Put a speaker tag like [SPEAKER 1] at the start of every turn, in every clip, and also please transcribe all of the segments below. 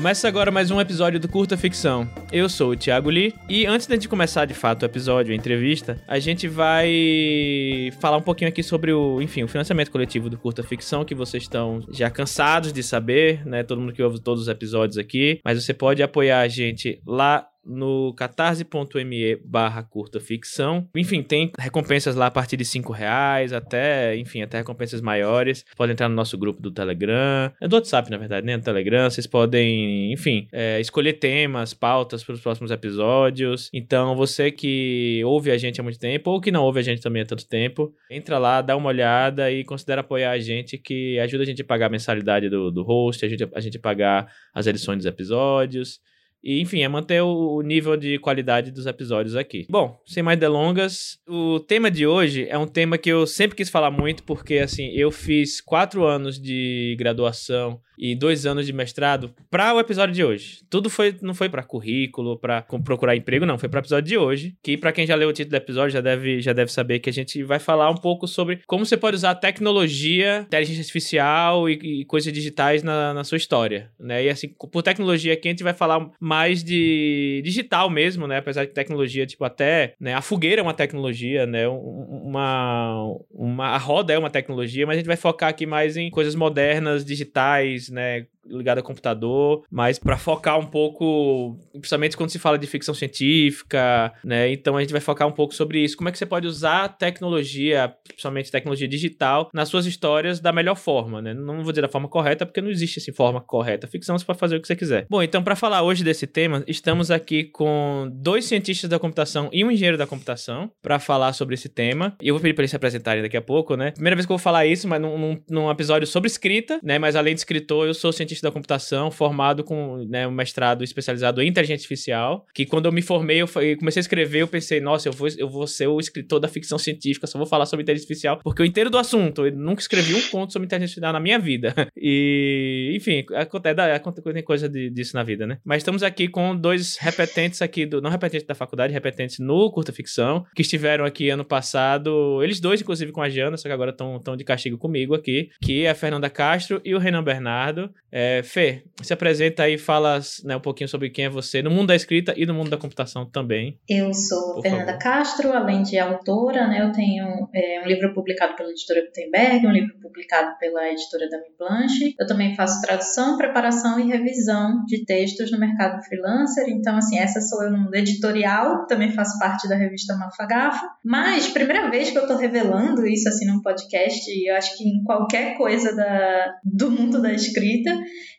[SPEAKER 1] Começa agora mais um episódio do Curta Ficção. Eu sou o Thiago Lee e antes de começar de fato o episódio, a entrevista, a gente vai falar um pouquinho aqui sobre o, enfim, o financiamento coletivo do Curta Ficção que vocês estão já cansados de saber, né? Todo mundo que ouve todos os episódios aqui, mas você pode apoiar a gente lá no catarse.me barra curta ficção. Enfim, tem recompensas lá a partir de 5 reais, até, enfim, até recompensas maiores. Podem entrar no nosso grupo do Telegram, é do WhatsApp, na verdade, né? No Telegram, vocês podem, enfim, é, escolher temas, pautas para os próximos episódios. Então, você que ouve a gente há muito tempo, ou que não ouve a gente também há tanto tempo, entra lá, dá uma olhada e considera apoiar a gente, que ajuda a gente a pagar a mensalidade do, do host, ajuda a gente a pagar as edições dos episódios. E, enfim, é manter o nível de qualidade dos episódios aqui. Bom, sem mais delongas, o tema de hoje é um tema que eu sempre quis falar muito, porque, assim, eu fiz quatro anos de graduação e dois anos de mestrado para o episódio de hoje. Tudo foi não foi para currículo, para procurar emprego, não, foi para o episódio de hoje, que para quem já leu o título do episódio já deve já deve saber que a gente vai falar um pouco sobre como você pode usar tecnologia, inteligência artificial e, e coisas digitais na, na sua história, né? E assim, por tecnologia aqui a gente vai falar mais de digital mesmo, né? Apesar de tecnologia, tipo até, né, a fogueira é uma tecnologia, né? Uma uma a roda é uma tecnologia, mas a gente vai focar aqui mais em coisas modernas, digitais, né? Ligado ao computador, mas para focar um pouco, principalmente quando se fala de ficção científica, né? Então a gente vai focar um pouco sobre isso. Como é que você pode usar a tecnologia, principalmente tecnologia digital, nas suas histórias da melhor forma, né? Não vou dizer da forma correta, porque não existe assim forma correta. ficção você pode fazer o que você quiser. Bom, então para falar hoje desse tema, estamos aqui com dois cientistas da computação e um engenheiro da computação para falar sobre esse tema. E eu vou pedir para eles se apresentarem daqui a pouco, né? Primeira vez que eu vou falar isso, mas num, num episódio sobre escrita, né? Mas além de escritor, eu sou cientista da computação, formado com né, um mestrado especializado em inteligência artificial, que quando eu me formei, eu comecei a escrever, eu pensei, nossa, eu vou, eu vou ser o escritor da ficção científica, só vou falar sobre inteligência artificial, porque eu entendo do assunto, eu nunca escrevi um conto sobre inteligência artificial na minha vida. E, enfim, acontece, acontece coisa de, disso na vida, né? Mas estamos aqui com dois repetentes aqui, do, não repetentes da faculdade, repetentes no curta ficção, que estiveram aqui ano passado, eles dois, inclusive, com a Jana, só que agora estão de castigo comigo aqui, que é a Fernanda Castro e o Renan Bernardo. É, Fê, se apresenta aí e fala né, um pouquinho sobre quem é você no mundo da escrita e no mundo da computação também.
[SPEAKER 2] Eu sou Fernanda favor. Castro, além de autora, né, eu tenho é, um livro publicado pela editora Gutenberg, um livro publicado pela editora Dami Blanche. Eu também faço tradução, preparação e revisão de textos no mercado freelancer. Então, assim, essa sou eu no mundo editorial, também faço parte da revista Mafagafa. Mas, primeira vez que eu estou revelando isso assim num podcast, e eu acho que em qualquer coisa da, do mundo da escrita,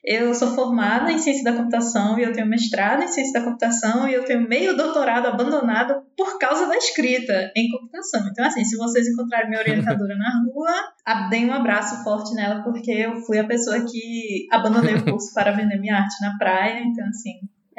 [SPEAKER 2] eu sou formada em ciência da computação e eu tenho mestrado em ciência da computação e eu tenho meio doutorado abandonado por causa da escrita em computação. Então, assim, se vocês encontrarem minha orientadora na rua, deem um abraço forte nela, porque eu fui a pessoa que abandonei o curso para vender minha arte na praia. Então, assim,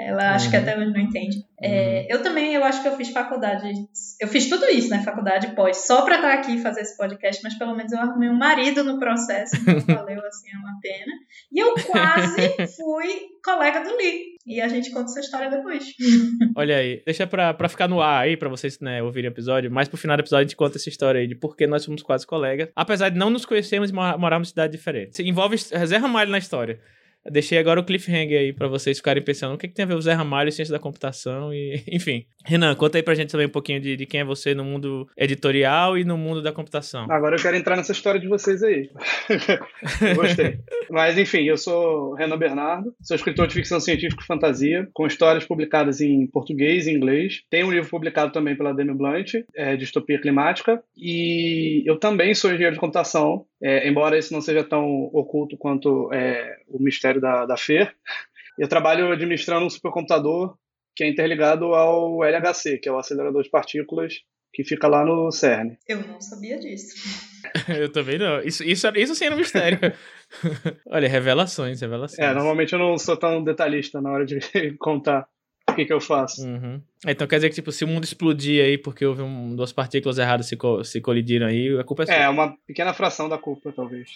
[SPEAKER 2] ela acho que uhum. até hoje não entende. É, uhum. eu também, eu acho que eu fiz faculdade. Eu fiz tudo isso, né? Faculdade pós, só pra estar aqui e fazer esse podcast, mas pelo menos eu arrumei um marido no processo, então valeu assim, é uma pena. E eu quase fui colega do Lee. E a gente conta essa história depois.
[SPEAKER 1] Olha aí, deixa pra, pra ficar no ar aí, pra vocês né, ouvirem o episódio. Mas pro final do episódio a gente conta essa história aí de por que nós somos quase colegas. Apesar de não nos conhecermos e morarmos em cidade diferente. Envolve Zé Ramalho na história. Deixei agora o cliffhanger aí para vocês ficarem pensando o que, que tem a ver o Zé Ramalho ciência da computação e, enfim. Renan, conta aí pra gente também um pouquinho de, de quem é você no mundo editorial e no mundo da computação.
[SPEAKER 3] Agora eu quero entrar nessa história de vocês aí. Gostei. Mas enfim, eu sou Renan Bernardo, sou escritor de ficção científica e fantasia, com histórias publicadas em português e inglês. Tenho um livro publicado também pela Demi Blunt, é, Distopia Climática, e eu também sou engenheiro de computação, é, embora esse não seja tão oculto quanto é, o mistério da, da FER. Eu trabalho administrando um supercomputador que é interligado ao LHC, que é o acelerador de partículas que fica lá no CERN.
[SPEAKER 2] Eu não sabia disso.
[SPEAKER 1] eu também não. Isso, isso, isso sim era um mistério. Olha, revelações, revelações.
[SPEAKER 3] É, normalmente eu não sou tão detalhista na hora de contar o que, que eu faço.
[SPEAKER 1] Uhum. Então quer dizer que, tipo, se o mundo explodir aí porque houve um, duas partículas erradas se, co se colidiram aí, a culpa é sua.
[SPEAKER 3] É, uma pequena fração da culpa, talvez.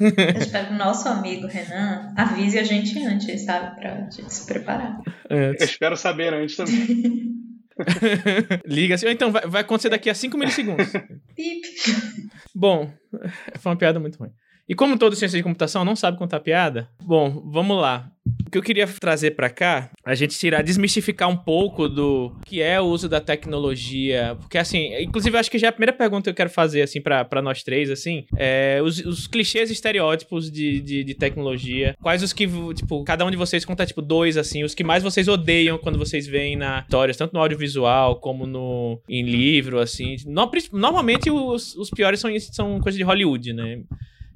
[SPEAKER 2] Eu espero que o nosso amigo Renan avise a gente antes, sabe? Pra gente se preparar.
[SPEAKER 3] Antes. Eu espero saber antes também.
[SPEAKER 1] Liga assim, então vai, vai acontecer daqui a 5 milissegundos. Bom, foi uma piada muito ruim. E como todo ciência de computação não sabe contar piada, bom, vamos lá. O que eu queria trazer para cá, a gente tirar, desmistificar um pouco do que é o uso da tecnologia, porque assim, inclusive acho que já é a primeira pergunta que eu quero fazer assim para nós três assim, é os, os clichês e estereótipos de, de, de, tecnologia, quais os que tipo cada um de vocês conta tipo dois assim, os que mais vocês odeiam quando vocês veem na histórias, tanto no audiovisual como no em livro assim. No, normalmente os, os piores são são coisas de Hollywood, né?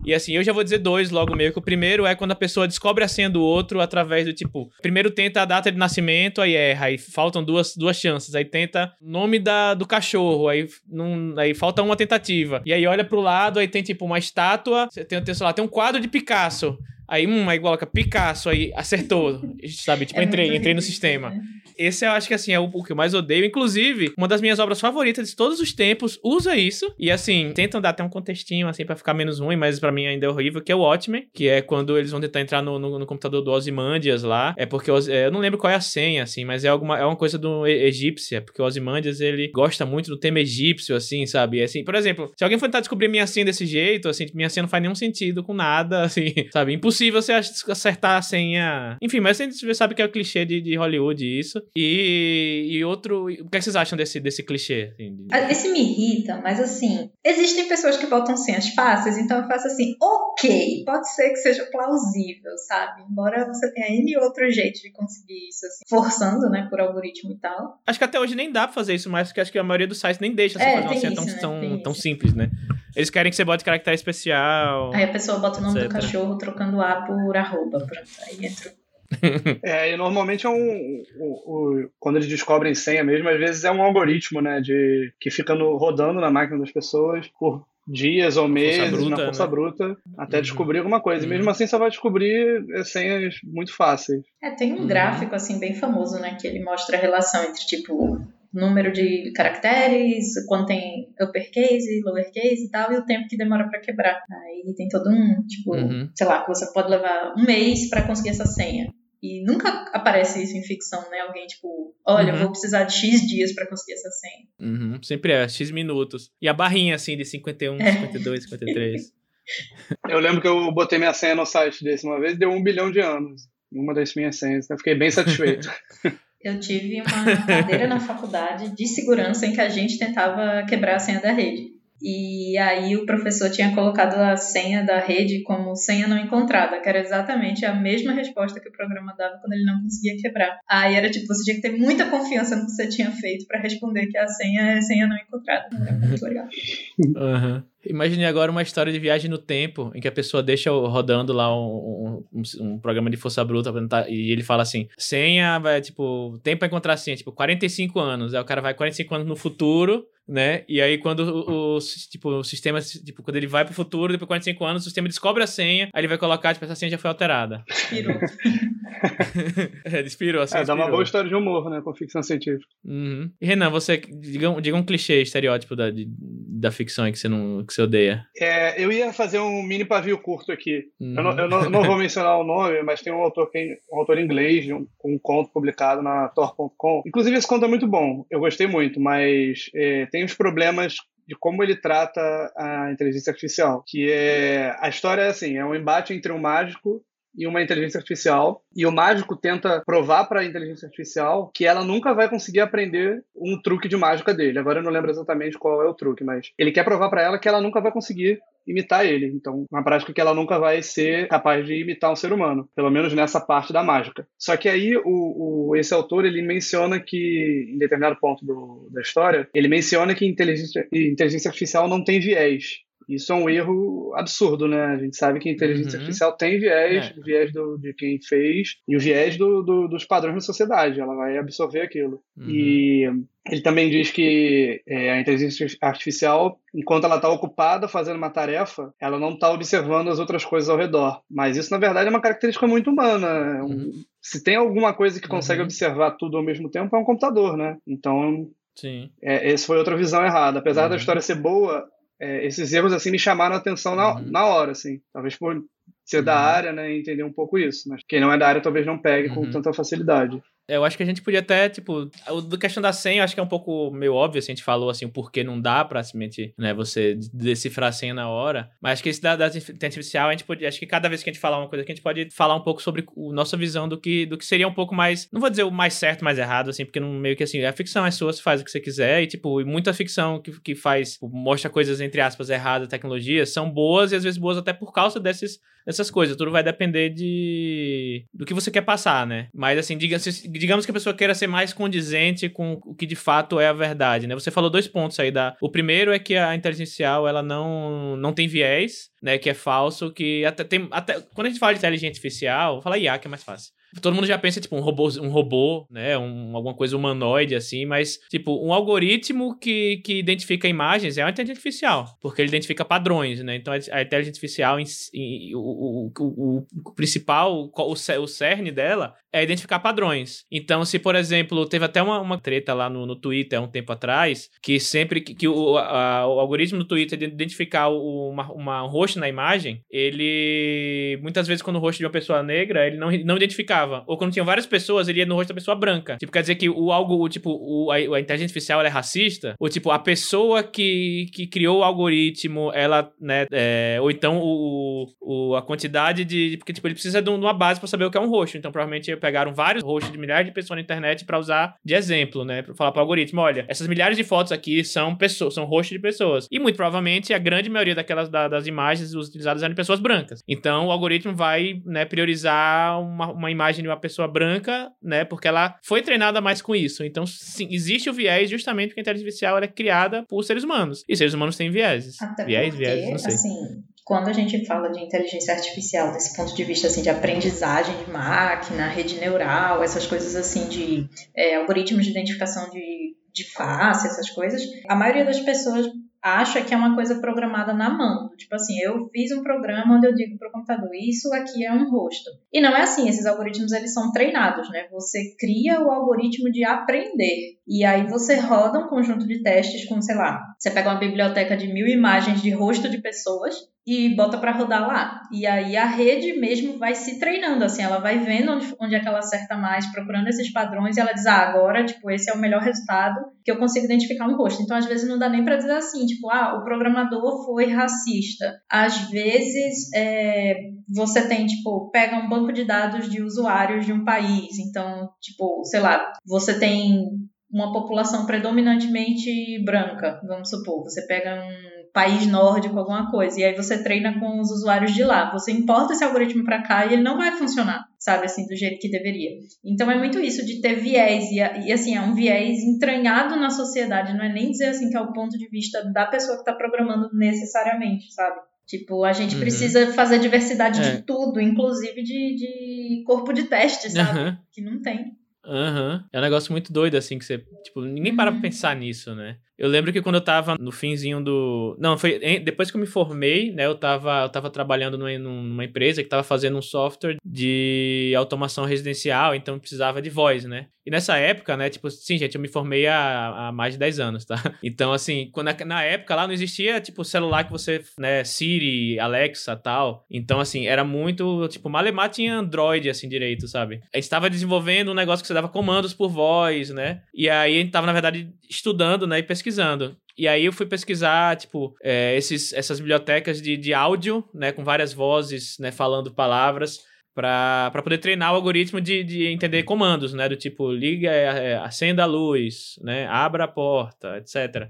[SPEAKER 1] E assim, eu já vou dizer dois logo meio que o primeiro é quando a pessoa descobre a senha do outro através do tipo, primeiro tenta a data de nascimento, aí erra, aí faltam duas, duas chances, aí tenta nome da, do cachorro, aí, aí falta uma tentativa. E aí olha pro lado, aí tem tipo uma estátua, tem, tem, sei lá, tem um quadro de Picasso. Aí, hum, aí coloca Picasso, aí acertou. Sabe? Tipo, é entrei, entrei no sistema. Né? Esse eu acho que, assim, é o, o, que eu mais odeio. Inclusive, uma das minhas obras favoritas de todos os tempos usa isso. E, assim, tentam dar até um contextinho, assim, para ficar menos ruim, mas para mim ainda é horrível, que é o Watchmen, que é quando eles vão tentar entrar no, no, no computador do Ozymandias lá. É porque, é, eu não lembro qual é a senha, assim, mas é, alguma, é uma coisa do egípcia, porque o Ozymandias, ele gosta muito do tema egípcio, assim, sabe? E, assim, por exemplo, se alguém for tentar descobrir minha senha desse jeito, assim, minha senha não faz nenhum sentido com nada, assim, sabe? Impossível você acertar a senha. Enfim, mas gente sabe que é o clichê de, de Hollywood isso. E e, outro. O que, é que vocês acham desse, desse clichê? Assim,
[SPEAKER 2] ah, Esse me irrita, mas assim, existem pessoas que botam senhas fáceis, então eu faço assim, ok, pode ser que seja plausível, sabe? Embora você tenha N outro jeito de conseguir isso, assim, forçando, né, por algoritmo e tal.
[SPEAKER 1] Acho que até hoje nem dá pra fazer isso mais, porque acho que a maioria dos sites nem deixa você é, fazer uma senha tão, né? tão, tão simples, né? Eles querem que você bote caractere especial.
[SPEAKER 2] Aí a pessoa bota o nome etc. do cachorro trocando A por arroba. Pronto, aí entra
[SPEAKER 3] é, e normalmente é um, um, um, Quando eles descobrem senha mesmo, às vezes é um algoritmo, né? De, que fica no, rodando na máquina das pessoas por dias ou meses força bruta, na força né? bruta até uhum. descobrir alguma coisa. Uhum. E mesmo assim você vai descobrir é, senhas muito fáceis.
[SPEAKER 2] É, tem um uhum. gráfico assim bem famoso, né? Que ele mostra a relação entre tipo número de caracteres, quando tem uppercase, lowercase e tal, e o tempo que demora para quebrar. Aí tem todo um, tipo, uhum. sei lá, que você pode levar um mês para conseguir essa senha. E nunca aparece isso em ficção, né? Alguém, tipo, olha, uhum. vou precisar de X dias para conseguir essa senha.
[SPEAKER 1] Uhum. Sempre é, X minutos. E a barrinha, assim, de 51, é. 52, 53.
[SPEAKER 3] Eu lembro que eu botei minha senha no site desse uma vez e deu um bilhão de anos. Uma das minhas senhas. Eu fiquei bem satisfeito.
[SPEAKER 2] eu tive uma cadeira na faculdade de segurança em que a gente tentava quebrar a senha da rede. E aí o professor tinha colocado a senha da rede como senha não encontrada, que era exatamente a mesma resposta que o programa dava quando ele não conseguia quebrar. Aí era tipo, você tinha que ter muita confiança no que você tinha feito para responder que a senha é senha não encontrada. Era muito legal.
[SPEAKER 1] Uhum. Imagine agora uma história de viagem no tempo, em que a pessoa deixa rodando lá um, um, um programa de força bruta e ele fala assim: senha, vai, tipo, tempo pra encontrar senha, tipo, 45 anos. Aí o cara vai 45 anos no futuro, né? E aí quando o, o, tipo, o sistema, tipo, quando ele vai pro futuro, depois de 45 anos, o sistema descobre a senha, aí ele vai colocar, tipo, essa senha já foi alterada.
[SPEAKER 2] Inspirou.
[SPEAKER 1] é, inspirou, assim.
[SPEAKER 3] É, dá uma boa história de humor, né, com ficção científica.
[SPEAKER 1] Uhum. E Renan, você, diga, diga um clichê, estereótipo da, de, da ficção que você, não, que você odeia.
[SPEAKER 3] É, eu ia fazer um mini pavio curto aqui. Uhum. Eu, não, eu não, não, vou mencionar o nome, mas tem um autor, um autor inglês, um, um conto publicado na Tor.com. Inclusive, esse conto é muito bom. Eu gostei muito, mas é, tem os problemas de como ele trata a inteligência artificial, que é a história é assim, é um embate entre um mágico e uma inteligência artificial, e o mágico tenta provar para a inteligência artificial que ela nunca vai conseguir aprender um truque de mágica dele. Agora eu não lembro exatamente qual é o truque, mas ele quer provar para ela que ela nunca vai conseguir imitar ele. Então, uma prática que ela nunca vai ser capaz de imitar um ser humano, pelo menos nessa parte da mágica. Só que aí o, o esse autor ele menciona que em determinado ponto do, da história ele menciona que inteligência, inteligência artificial não tem viés. Isso é um erro absurdo, né? A gente sabe que a inteligência uhum. artificial tem viés, é. viés do, de quem fez e o viés do, do, dos padrões da sociedade. Ela vai absorver aquilo. Uhum. E ele também diz que é, a inteligência artificial, enquanto ela está ocupada fazendo uma tarefa, ela não está observando as outras coisas ao redor. Mas isso, na verdade, é uma característica muito humana. Uhum. Se tem alguma coisa que consegue uhum. observar tudo ao mesmo tempo, é um computador, né? Então,
[SPEAKER 1] Sim.
[SPEAKER 3] É, essa foi outra visão errada. Apesar da uhum. história ser boa, é, esses erros assim me chamaram a atenção na, uhum. na hora, assim. Talvez por ser uhum. da área, né, entender um pouco isso. Mas quem não é da área talvez não pegue uhum. com tanta facilidade.
[SPEAKER 1] Eu acho que a gente podia até, tipo, do questão da senha, eu acho que é um pouco meio óbvio, assim, a gente falou assim, o porquê não dá pra simplesmente, né, você decifrar a senha na hora. Mas acho que esse da, inteligência artificial, a gente pode, acho que cada vez que a gente falar uma coisa aqui, a gente pode falar um pouco sobre a nossa visão do que, do que seria um pouco mais, não vou dizer o mais certo, mais errado, assim, porque não, meio que assim, a ficção é sua, você faz o que você quiser, e tipo, muita ficção que, que faz, tipo, mostra coisas, entre aspas, erradas, tecnologias, são boas e às vezes boas até por causa desses essas coisas. Tudo vai depender de do que você quer passar, né? Mas assim, digamos, digamos que a pessoa queira ser mais condizente com o que de fato é a verdade, né? Você falou dois pontos aí da. O primeiro é que a inteligência artificial ela não não tem viés, né? Que é falso, que até tem até quando a gente fala de inteligência artificial, fala IA que é mais fácil. Todo mundo já pensa, tipo, um robô, um robô, né? Um, alguma coisa humanoide, assim, mas, tipo, um algoritmo que, que identifica imagens é uma inteligência artificial, porque ele identifica padrões, né? Então, a inteligência artificial, em, em, o, o, o, o, principal, o, o cerne dela é identificar padrões. Então, se, por exemplo, teve até uma, uma treta lá no, no Twitter há um tempo atrás, que sempre que, que o, a, o algoritmo do Twitter de identificar o, uma, uma rosto na imagem, ele, muitas vezes, quando o rosto de uma pessoa negra, ele não, não identificava ou quando tinham várias pessoas, ele ia no rosto da pessoa branca. Tipo, quer dizer que o algo, o, tipo, o, a, a, inteligência artificial é racista? Ou, tipo, a pessoa que, que criou o algoritmo, ela, né, é, ou então o, o, a quantidade de... Porque, tipo, ele precisa de uma base para saber o que é um rosto. Então, provavelmente, pegaram vários rostos de milhares de pessoas na internet para usar de exemplo, né? Pra falar pro algoritmo, olha, essas milhares de fotos aqui são pessoas, são rostos de pessoas. E, muito provavelmente, a grande maioria daquelas da, das imagens utilizadas eram de pessoas brancas. Então, o algoritmo vai, né, priorizar uma, uma imagem imagem de uma pessoa branca, né? Porque ela foi treinada mais com isso. Então, sim, existe o viés justamente porque a inteligência artificial é criada por seres humanos. E seres humanos têm vieses.
[SPEAKER 2] Até
[SPEAKER 1] viés,
[SPEAKER 2] porque,
[SPEAKER 1] viés, não sei.
[SPEAKER 2] Assim, quando a gente fala de inteligência artificial desse ponto de vista assim de aprendizagem de máquina, rede neural, essas coisas assim de é, algoritmos de identificação de, de face, essas coisas, a maioria das pessoas acha que é uma coisa programada na mão. Tipo assim, eu fiz um programa onde eu digo para o computador, isso aqui é um rosto. E não é assim, esses algoritmos eles são treinados, né? Você cria o algoritmo de aprender. E aí você roda um conjunto de testes com, sei lá, você pega uma biblioteca de mil imagens de rosto de pessoas e bota para rodar lá. E aí a rede mesmo vai se treinando, assim, ela vai vendo onde, onde é que ela acerta mais, procurando esses padrões, e ela diz, ah, agora, tipo, esse é o melhor resultado que eu consigo identificar um rosto. Então, às vezes, não dá nem para dizer assim, tipo, ah, o programador foi racista. Às vezes, é, você tem, tipo, pega um banco de dados de usuários de um país, então, tipo, sei lá, você tem uma população predominantemente branca, vamos supor, você pega país nórdico, alguma coisa. E aí você treina com os usuários de lá. Você importa esse algoritmo para cá e ele não vai funcionar, sabe, assim, do jeito que deveria. Então é muito isso de ter viés. E, e assim, é um viés entranhado na sociedade. Não é nem dizer assim que é o ponto de vista da pessoa que está programando necessariamente, sabe? Tipo, a gente uhum. precisa fazer diversidade é. de tudo, inclusive de, de corpo de teste, sabe? Uhum. Que não tem.
[SPEAKER 1] Uhum. É um negócio muito doido, assim, que você. Tipo, ninguém para pra uhum. pensar nisso, né? Eu lembro que quando eu tava no finzinho do. Não, foi. Depois que eu me formei, né? Eu tava, eu tava trabalhando numa, numa empresa que tava fazendo um software de automação residencial, então precisava de voz, né? E nessa época, né? Tipo, sim, gente, eu me formei há, há mais de 10 anos, tá? Então, assim, quando, na época lá não existia, tipo, celular que você, né? Siri, Alexa tal. Então, assim, era muito. Tipo, Malemar tinha Android, assim, direito, sabe? A gente tava desenvolvendo um negócio que você dava comandos por voz, né? E aí a gente tava, na verdade, estudando, né? E pesquisando pesquisando. E aí eu fui pesquisar, tipo, é, esses, essas bibliotecas de, de áudio, né, com várias vozes, né, falando palavras, para poder treinar o algoritmo de, de entender comandos, né, do tipo, liga, é, acenda a luz, né, abra a porta, etc.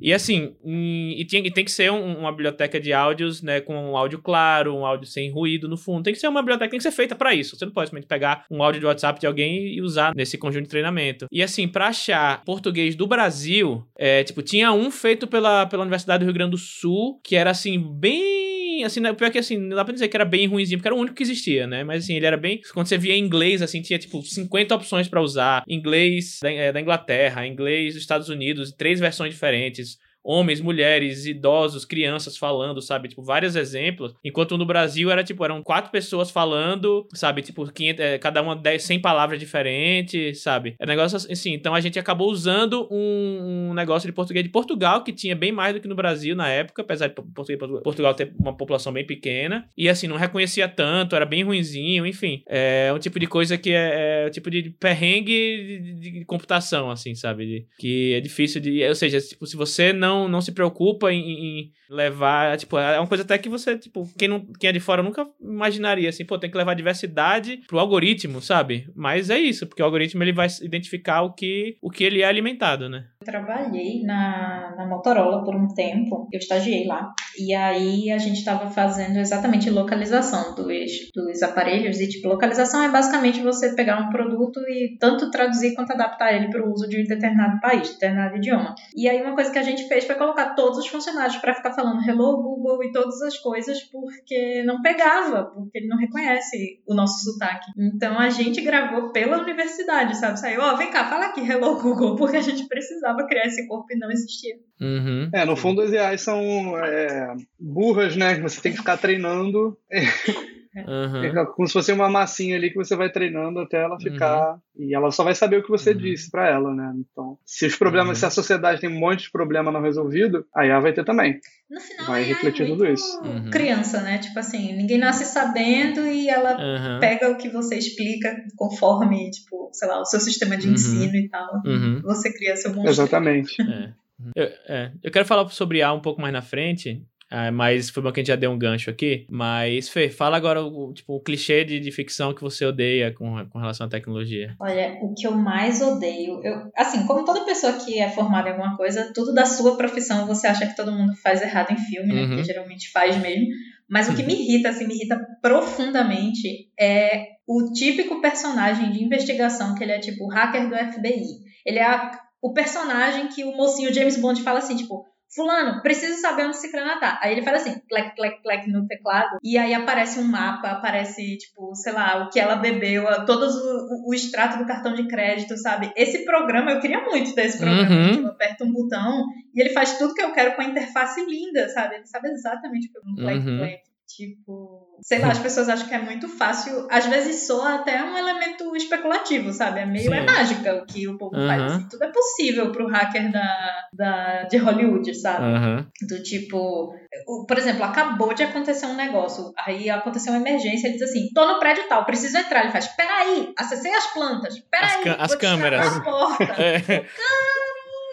[SPEAKER 1] E assim, e, tem, e tem que ser um, uma biblioteca de áudios, né, com um áudio claro, um áudio sem ruído no fundo. Tem que ser uma biblioteca, tem que ser feita para isso. Você não pode simplesmente pegar um áudio de WhatsApp de alguém e usar nesse conjunto de treinamento. E assim, para achar português do Brasil, é, tipo, tinha um feito pela, pela Universidade do Rio Grande do Sul, que era assim, bem. Assim, né, pior que assim, não dá pra dizer que era bem ruimzinho, porque era o único que existia, né? Mas assim, ele era bem. Quando você via inglês, assim, tinha tipo 50 opções para usar. Inglês da, é, da Inglaterra, inglês dos Estados Unidos, três versões diferentes homens, mulheres, idosos, crianças falando, sabe? Tipo, vários exemplos. Enquanto no Brasil era, tipo, eram quatro pessoas falando, sabe? Tipo, 500, é, cada uma 10, 100 palavras diferentes, sabe? É negócio assim. Então a gente acabou usando um, um, negócio de português de Portugal, que tinha bem mais do que no Brasil na época, apesar de português, Portugal ter uma população bem pequena. E assim, não reconhecia tanto, era bem ruinzinho, enfim. É um tipo de coisa que é, é um tipo de perrengue de, de computação, assim, sabe? De, que é difícil de. Ou seja, tipo, se você não, não se preocupa em, em levar. Tipo, é uma coisa até que você, tipo, quem, não, quem é de fora nunca imaginaria, assim, pô, tem que levar diversidade pro algoritmo, sabe? Mas é isso, porque o algoritmo ele vai identificar o que, o que ele é alimentado, né?
[SPEAKER 2] Trabalhei na, na Motorola por um tempo, eu estagiei lá, e aí a gente estava fazendo exatamente localização dos, dos aparelhos, e tipo, localização é basicamente você pegar um produto e tanto traduzir quanto adaptar ele para o uso de um determinado país, determinado idioma. E aí uma coisa que a gente fez foi colocar todos os funcionários para ficar falando hello Google e todas as coisas porque não pegava, porque ele não reconhece o nosso sotaque. Então a gente gravou pela universidade, sabe? Saiu, ó, oh, vem cá, fala aqui hello Google, porque a gente precisava criar esse corpo e não existia.
[SPEAKER 1] Uhum.
[SPEAKER 3] É, no fundo as IAs são é, burras, né? Você tem que ficar treinando. Uhum. como se fosse uma massinha ali que você vai treinando até ela ficar. Uhum. E ela só vai saber o que você uhum. disse para ela, né? Então, se os problemas, uhum. se a sociedade tem um monte de problema não resolvido, aí ela vai ter também.
[SPEAKER 2] No final,
[SPEAKER 3] vai refletir é tudo isso.
[SPEAKER 2] Uhum. Criança, né? Tipo assim, ninguém nasce sabendo e ela uhum. pega o que você explica conforme, tipo, sei lá, o seu sistema de ensino e tal. Você cria seu monstro.
[SPEAKER 3] Exatamente.
[SPEAKER 1] É. Eu, é. eu quero falar sobre A um pouco mais na frente, ah, mas foi bom que a gente já deu um gancho aqui. Mas, Fê, fala agora o, tipo, o clichê de, de ficção que você odeia com, com relação à tecnologia.
[SPEAKER 2] Olha, o que eu mais odeio, eu, assim, como toda pessoa que é formada em alguma coisa, tudo da sua profissão você acha que todo mundo faz errado em filme, né? Uhum. Porque geralmente faz mesmo. Mas o que me irrita, assim, me irrita profundamente é o típico personagem de investigação que ele é tipo o hacker do FBI. Ele é a, o personagem que o mocinho James Bond fala assim, tipo, Fulano, preciso saber onde Ciclana tá. Aí ele faz assim, plec, plec, plec no teclado. E aí aparece um mapa, aparece, tipo, sei lá, o que ela bebeu, todos o, o, extrato do cartão de crédito, sabe? Esse programa, eu queria muito desse programa. Uhum. Tipo, aperta um botão e ele faz tudo que eu quero com a interface linda, sabe? Ele sabe exatamente o que eu plec, uhum. plec. Tipo, sei lá, as pessoas acham que é muito fácil. Às vezes soa até um elemento especulativo, sabe? É meio é mágica o que o povo uhum. faz. Assim, tudo é possível pro hacker da, da, de Hollywood, sabe?
[SPEAKER 1] Uhum.
[SPEAKER 2] Do tipo. Por exemplo, acabou de acontecer um negócio. Aí aconteceu uma emergência. Ele diz assim: tô no prédio tal, preciso entrar. Ele faz: peraí, acessei as plantas. Peraí,
[SPEAKER 1] as, as câmeras.
[SPEAKER 2] A porta. é.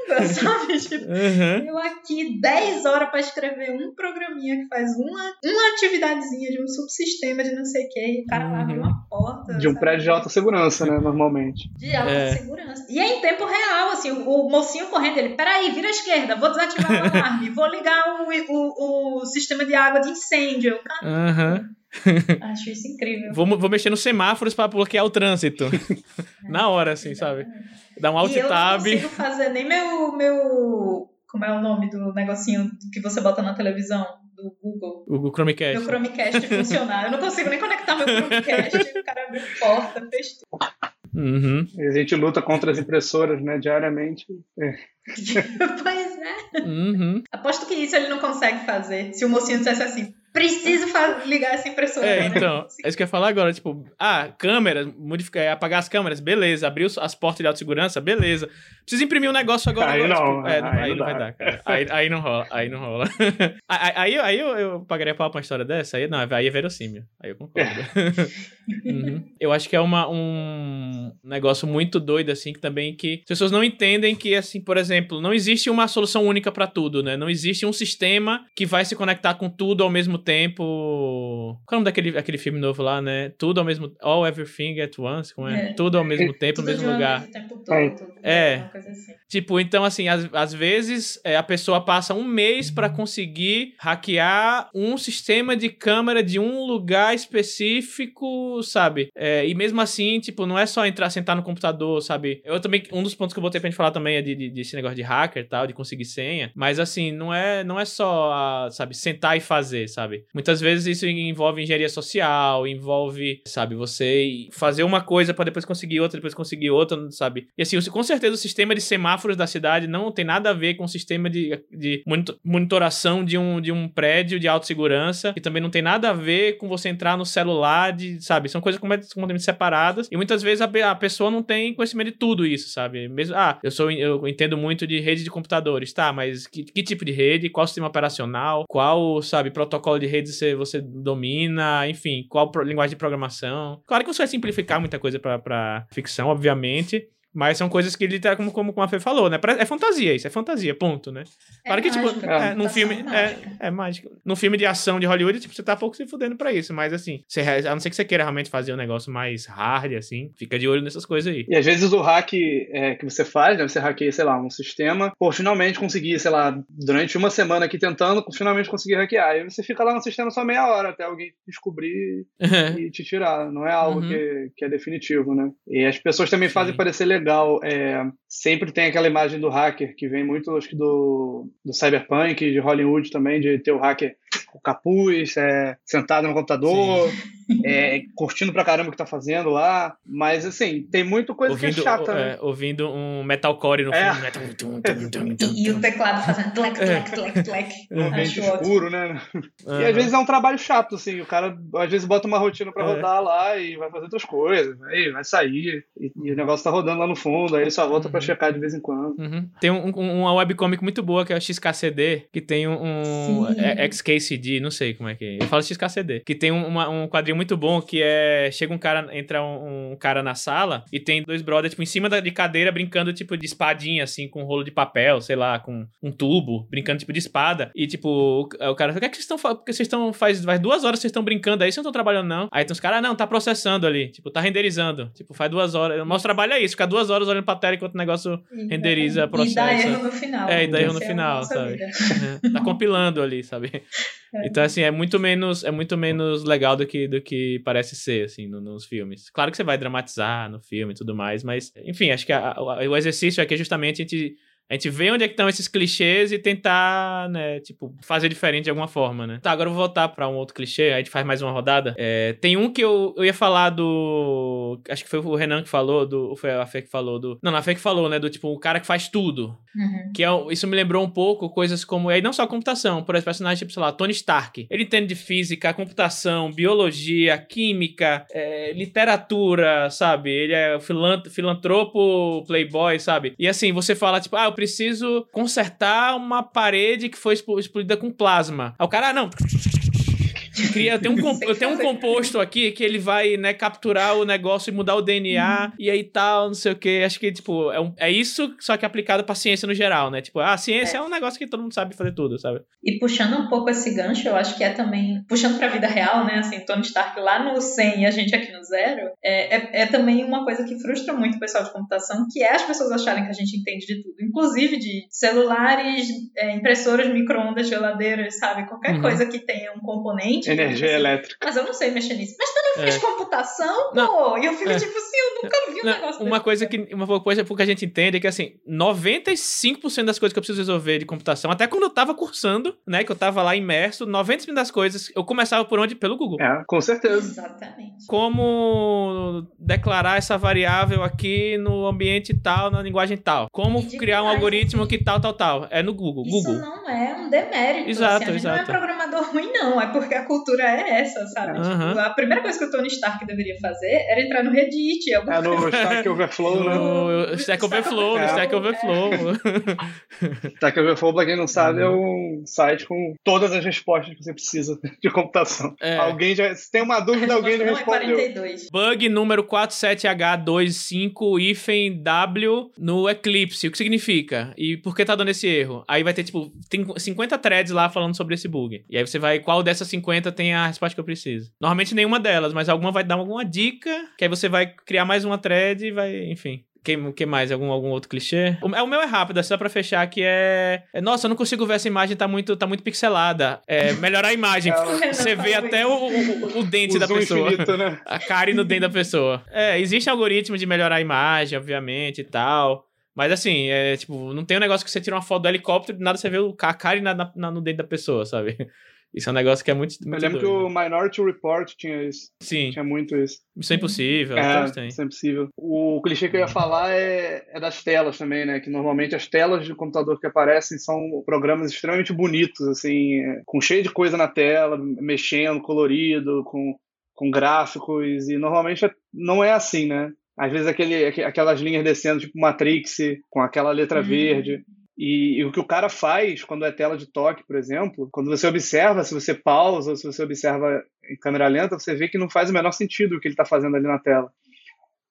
[SPEAKER 2] sabe? Tipo, uhum. eu aqui 10 horas para escrever um programinha que faz uma, uma atividadezinha de um subsistema de não sei o que, e o cara uhum. abre uma porta.
[SPEAKER 3] De um sabe? prédio de alta segurança, né? Normalmente.
[SPEAKER 2] De alta é. segurança. E é em tempo real, assim, o, o mocinho correndo, ele, peraí, vira à esquerda, vou desativar o alarme, vou ligar o, o, o sistema de água de incêndio. Cara,
[SPEAKER 1] uhum.
[SPEAKER 2] Acho isso incrível.
[SPEAKER 1] Vou, vou mexer nos semáforos para bloquear o trânsito. Na hora, assim, sabe? Dá um alt
[SPEAKER 2] e
[SPEAKER 1] tab.
[SPEAKER 2] Eu não consigo fazer nem meu, meu. Como é o nome do negocinho que você bota na televisão? Do Google. O
[SPEAKER 1] Chromecast.
[SPEAKER 2] Meu Chromecast funcionar. Eu não consigo nem conectar meu Chromecast. o cara abre porta, fez tudo.
[SPEAKER 1] Uhum.
[SPEAKER 3] A gente luta contra as impressoras, né, diariamente. É.
[SPEAKER 2] pois é.
[SPEAKER 1] Uhum.
[SPEAKER 2] Aposto que isso ele não consegue fazer. Se o mocinho dissesse assim, preciso ligar essa impressora.
[SPEAKER 1] É, então, é isso que eu ia falar agora, tipo, ah, câmeras, modificar, apagar as câmeras, beleza, abrir as portas de autossegurança, beleza. Preciso imprimir um negócio agora.
[SPEAKER 3] Aí
[SPEAKER 1] agora,
[SPEAKER 3] não,
[SPEAKER 1] tipo, é, não, aí, aí não, vai dar, cara. Aí, aí não rola, aí não rola. aí, aí, eu, eu pagaria pau pra uma história dessa, aí não, aí é verossímil, aí eu concordo. uhum. Eu acho que é uma, um negócio muito doido, assim, que também que as pessoas não entendem que, assim, por exemplo, não existe uma solução única para tudo, né? Não existe um sistema que vai se conectar com tudo ao mesmo tempo. Qual é o nome daquele aquele filme novo lá, né? Tudo ao mesmo All Everything at Once, como é? é. Tudo ao mesmo tempo, no mesmo lugar.
[SPEAKER 2] Todo,
[SPEAKER 1] é. Assim. Tipo, então assim, às, às vezes é, a pessoa passa um mês para conseguir hackear um sistema de câmera de um lugar específico, sabe? É, e mesmo assim, tipo, não é só entrar, sentar no computador, sabe? Eu também, um dos pontos que eu botei pra gente falar também é de, de, desse negócio de hacker tal, de conseguir senha. Mas assim, não é, não é só, sabe, sentar e fazer, sabe? Muitas vezes isso envolve engenharia social, envolve, sabe, você fazer uma coisa para depois conseguir outra, depois conseguir outra, sabe? E assim, com certeza o sistema de semáforos da cidade não tem nada a ver com o sistema de, de monitoração de um, de um prédio de autossegurança e também não tem nada a ver com você entrar no celular, de, sabe? São coisas completamente separadas e muitas vezes a, a pessoa não tem conhecimento de tudo isso, sabe? Mesmo, ah, eu sou eu entendo muito de rede de computadores, tá? Mas que, que tipo de rede? Qual sistema operacional? Qual, sabe, protocolo de rede você, você domina? Enfim, qual linguagem de programação? Claro que você vai simplificar muita coisa para ficção, obviamente. Mas são coisas que ele tá, como, como a Fê falou, né? É fantasia isso, é fantasia, ponto, né?
[SPEAKER 2] É claro que, tipo, mágica, tipo,
[SPEAKER 1] é, num filme. É, é mágico. Num filme de ação de Hollywood, tipo, você tá pouco se fudendo pra isso. Mas assim, você, a não ser que você queira realmente fazer um negócio mais hard, assim, fica de olho nessas coisas aí.
[SPEAKER 3] E às vezes o hack é, que você faz, né? Você hackeia, sei lá, um sistema, por finalmente conseguir, sei lá, durante uma semana aqui tentando, finalmente conseguir hackear. Aí você fica lá no sistema só meia hora até alguém descobrir e te tirar. Não é algo uhum. que, que é definitivo, né? E as pessoas também Sim. fazem parecer legal. É, sempre tem aquela imagem do hacker, que vem muito, acho que do, do Cyberpunk, de Hollywood também, de ter o hacker com capuz, é, sentado no computador, é, curtindo pra caramba o que tá fazendo lá. Mas, assim, tem muita coisa ouvindo, que é chata, né?
[SPEAKER 1] É, ouvindo um metalcore no é.
[SPEAKER 2] fundo. Né? e, e, o teclado fazendo tlec, tlec, tlec, tlec.
[SPEAKER 3] No ambiente escuro, né? Uhum. E às vezes é um trabalho chato, assim. O cara, às vezes, bota uma rotina pra é. rodar lá e vai fazer outras coisas. Aí vai sair e, e, o negócio tá rodando lá no fundo, aí ele só volta uhum. pra checar de vez em quando.
[SPEAKER 1] Uhum. Tem um, um, uma webcomic muito boa que é o XKCD, que tem um, um XKCD, não sei como é que é. Eu falo XKCD. Que tem uma, um quadrinho muito bom que é. Chega um cara, entra um, um, cara na sala e tem dois brothers, tipo, em cima da, de cadeira brincando, tipo, de espadinha, assim, com um rolo de papel, sei lá, com um tubo, brincando, tipo, de espada. E, tipo, o, o cara, o que é que vocês estão Porque vocês estão. Faz, faz duas horas vocês estão brincando aí, vocês não estão trabalhando, não. Aí tem os caras, ah, não, tá processando ali. Tipo, tá renderizando. Tipo, faz duas horas. O nosso trabalho é isso, ficar duas horas olhando pra tela enquanto o negócio e renderiza, processa. E dá
[SPEAKER 2] erro no final.
[SPEAKER 1] É, e dá erro no final, sabe? É, tá compilando ali, sabe? É. Então, assim, é muito menos, é muito menos legal do que, do que parece ser, assim, no, nos filmes. Claro que você vai dramatizar no filme e tudo mais, mas, enfim, acho que a, a, o exercício aqui é justamente a gente a gente vê onde é que estão esses clichês e tentar, né, tipo, fazer diferente de alguma forma, né? Tá, agora eu vou voltar pra um outro clichê, aí a gente faz mais uma rodada. É, tem um que eu, eu ia falar do. Acho que foi o Renan que falou, do. Ou foi a Fê que falou do. Não, a Fê que falou, né? Do tipo, o cara que faz tudo. Uhum. Que é, isso me lembrou um pouco coisas como. E aí não só a computação, por exemplo, personagens tipo, sei lá, Tony Stark. Ele entende de física, computação, biologia, química, é, literatura, sabe? Ele é filantropo, playboy, sabe? E assim, você fala, tipo, ah, eu preciso consertar uma parede que foi explodida com plasma. Aí o cara, ah, não cria, eu tenho, um, eu tenho um composto aqui que ele vai, né, capturar o negócio e mudar o DNA uhum. e aí tal, não sei o que. Acho que, tipo, é, um, é isso, só que aplicado pra ciência no geral, né? Tipo, a ciência é. é. um negócio que todo mundo sabe fazer tudo, sabe?
[SPEAKER 2] E puxando um pouco esse gancho, eu acho que é também, puxando pra vida real, né? Assim, Tony Stark lá no 100 e a gente aqui no zero, é, é, é também uma coisa que frustra muito o pessoal de computação, que é as pessoas acharem que a gente entende de tudo, inclusive de celulares, é, impressoras, micro-ondas, geladeiras, sabe? Qualquer uhum. coisa que tenha um componente.
[SPEAKER 3] Energia assim, elétrica.
[SPEAKER 2] Mas eu não sei mexer nisso. Mas tu não fez é. computação, não. pô? E eu fico é. tipo assim, eu nunca vi um não, negócio
[SPEAKER 1] Uma coisa que Uma coisa que a gente entende é que, assim, 95% das coisas que eu preciso resolver de computação, até quando eu tava cursando, né, que eu tava lá imerso, 90% das coisas eu começava por onde? Pelo Google.
[SPEAKER 3] É, com certeza.
[SPEAKER 2] Exatamente.
[SPEAKER 1] Como declarar essa variável aqui no ambiente tal, na linguagem tal. Como criar um algoritmo que tal, tal, tal. É no Google.
[SPEAKER 2] Isso
[SPEAKER 1] Google.
[SPEAKER 2] não é um demérito.
[SPEAKER 1] Exato,
[SPEAKER 2] assim,
[SPEAKER 1] exato.
[SPEAKER 2] não é programador ruim, não. É porque a cultura é essa, sabe? Uhum. Tipo, a primeira coisa que o Tony Stark deveria fazer era entrar no Reddit.
[SPEAKER 3] É no Stack Overflow, né?
[SPEAKER 1] No Stack Overflow, no Stack Overflow.
[SPEAKER 3] Stack Overflow, pra quem não sabe, é um site com todas as respostas que você precisa de computação. É. Alguém já. Se tem uma dúvida, alguém já é respondeu. É 42.
[SPEAKER 1] Bug número 47H25-W no Eclipse. O que significa? E por que tá dando esse erro? Aí vai ter, tipo, tem 50 threads lá falando sobre esse bug. E aí você vai, qual dessas 50 tem a resposta que eu preciso? Normalmente nenhuma delas, mas alguma vai dar alguma dica, que aí você vai criar mais uma thread e vai, enfim. Que, que mais? Algum, algum outro clichê? O, o meu é rápido, é só pra fechar, que é, é. Nossa, eu não consigo ver essa imagem, tá muito, tá muito pixelada. É, melhorar a imagem. É, você vê até o, o, o dente o da pessoa. Infinito, né? A cara no dente da pessoa. É, existe algoritmo de melhorar a imagem, obviamente, e tal. Mas assim, é tipo, não tem um negócio que você tira uma foto do helicóptero e nada você vê a cara na, na, no dente da pessoa, sabe? Isso é um negócio que é muito. muito
[SPEAKER 3] eu lembro
[SPEAKER 1] doido.
[SPEAKER 3] que o Minority Report tinha isso.
[SPEAKER 1] Sim.
[SPEAKER 3] Tinha muito isso.
[SPEAKER 1] Missão Impossível,
[SPEAKER 3] É,
[SPEAKER 1] têm.
[SPEAKER 3] isso é impossível. O clichê que eu ia falar é, é das telas também, né? Que normalmente as telas de computador que aparecem são programas extremamente bonitos, assim, é, com cheio de coisa na tela, mexendo, colorido, com, com gráficos, e normalmente é- não é assim, né? Às vezes aquele, aqu- aquelas linhas descendo, tipo Matrix, com aquela letra
[SPEAKER 2] Uhum.
[SPEAKER 3] verde. E, e o que o cara faz quando é tela de toque, por exemplo, quando você observa, se você pausa, ou se você observa em câmera lenta, você vê que não faz o menor sentido o que ele está fazendo ali na tela.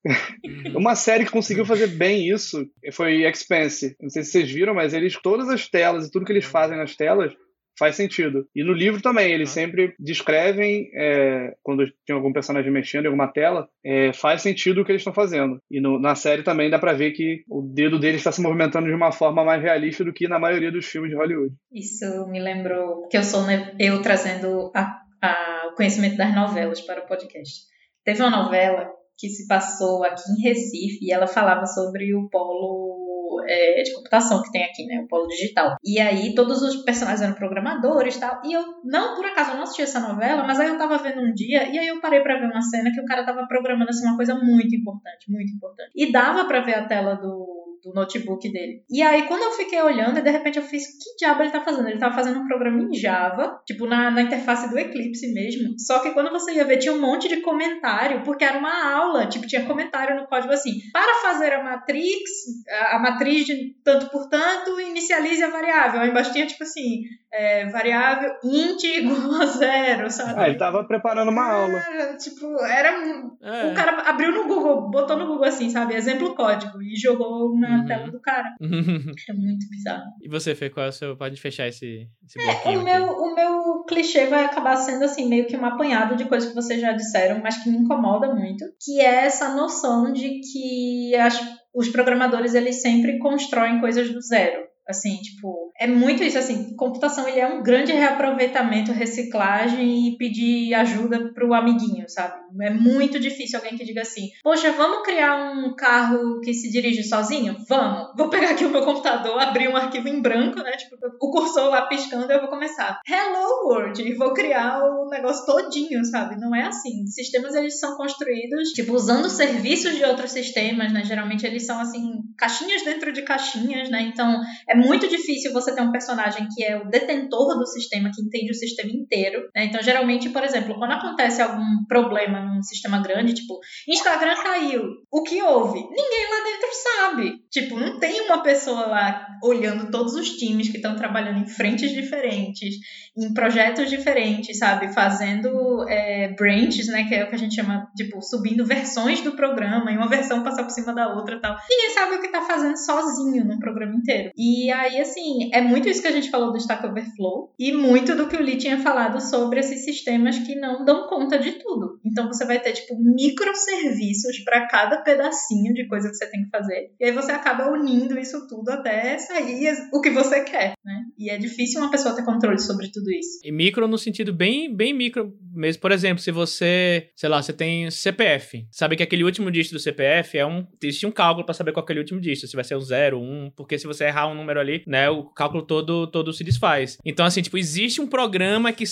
[SPEAKER 1] Uhum.
[SPEAKER 3] Uma série que conseguiu fazer bem isso foi Expanse. Não sei se vocês viram, mas eles todas as telas e tudo que eles fazem nas telas faz sentido. E no livro também, eles
[SPEAKER 1] Ah.
[SPEAKER 3] sempre descrevem, é, quando tem algum personagem mexendo em alguma tela, é, faz sentido o que eles estão fazendo. E no- na série também dá pra ver que o dedo deles está se movimentando de uma forma mais realista do que na maioria dos filmes de Hollywood.
[SPEAKER 2] Isso me lembrou que eu sou né, eu trazendo o conhecimento das novelas para o podcast. Teve uma novela que se passou aqui em Recife e ela falava sobre o polo é, de computação que tem aqui, né? O polo digital. E aí todos os personagens eram programadores e tal. E eu, não, por acaso, eu não assisti essa novela, mas aí eu tava vendo um dia e aí eu parei pra ver uma cena que o cara tava programando assim uma coisa muito importante, muito importante. E dava pra ver a tela do do notebook dele. E aí, quando eu fiquei olhando, e de repente eu fiz, que diabo ele tá fazendo? Ele tava fazendo um programa em Java, tipo, na, na interface do Eclipse mesmo. Só que quando você ia ver, tinha um monte de comentário, porque era uma aula, tipo, tinha comentário no código assim, para fazer a matrix, a, a matriz de tanto por tanto, inicialize a variável. Aí embaixo tinha, tipo assim, é, variável int igual a zero, sabe?
[SPEAKER 3] Ah, ele tava preparando uma aula.
[SPEAKER 2] Tipo, era um-
[SPEAKER 1] É.
[SPEAKER 2] o cara abriu no Google, botou no Google assim, sabe? Exemplo código e jogou na
[SPEAKER 1] Uhum.
[SPEAKER 2] tela do cara. É muito bizarro.
[SPEAKER 1] e você, Fê, qual é o seu. Pode fechar esse, esse
[SPEAKER 2] É, o meu, o meu clichê vai acabar sendo assim, meio que um apanhado de coisas que vocês já disseram, mas que me incomoda muito, que é essa noção de que as- os programadores eles sempre constroem coisas do zero. Assim, tipo, é muito isso, assim, computação ele é um grande reaproveitamento, reciclagem e pedir ajuda pro amiguinho, sabe? É muito difícil alguém que diga assim, poxa, vamos criar um carro que se dirige sozinho? Vamos! Vou pegar aqui o meu computador, abrir um arquivo em branco, né? Tipo, o cursor lá piscando eu vou começar. Hello World! E vou criar o negócio todinho, sabe? Não é assim. Sistemas, eles são construídos, tipo, usando serviços de outros sistemas, né? Geralmente eles são, assim, caixinhas dentro de caixinhas, né? Então, é muito difícil você ter um personagem que é o detentor do sistema, que entende o sistema inteiro. Né? Então, geralmente, por exemplo, quando acontece algum problema num sistema grande, tipo, Instagram caiu, o que houve? Ninguém lá dentro sabe. Tipo, não tem uma pessoa lá olhando todos os times que estão trabalhando em frentes diferentes, em projetos diferentes, sabe? Fazendo é, branches, né? Que é o que a gente chama, tipo, subindo versões do programa, e uma versão passar por cima da outra tal. Ninguém sabe o que tá fazendo sozinho num programa inteiro. E aí, assim, é muito isso que a gente falou do Stack Overflow e muito do que o Lee tinha falado sobre esses sistemas que não dão conta de tudo. Então você vai ter, tipo, microserviços para cada pedacinho de coisa que você tem que fazer. E aí você acaba unindo isso tudo até sair o que você quer, né? E é difícil uma pessoa ter controle sobre tudo isso.
[SPEAKER 1] E micro no sentido bem, bem micro mesmo. Por exemplo, se você, sei lá, você tem CPF. Sabe que aquele último dígito do CPF é um. Existe um cálculo pra saber qual é aquele último dígito. Se vai ser um 0, 1, um, porque se você errar um número ali, né, o cálculo todo, todo se desfaz. Então, assim, tipo, existe um programa que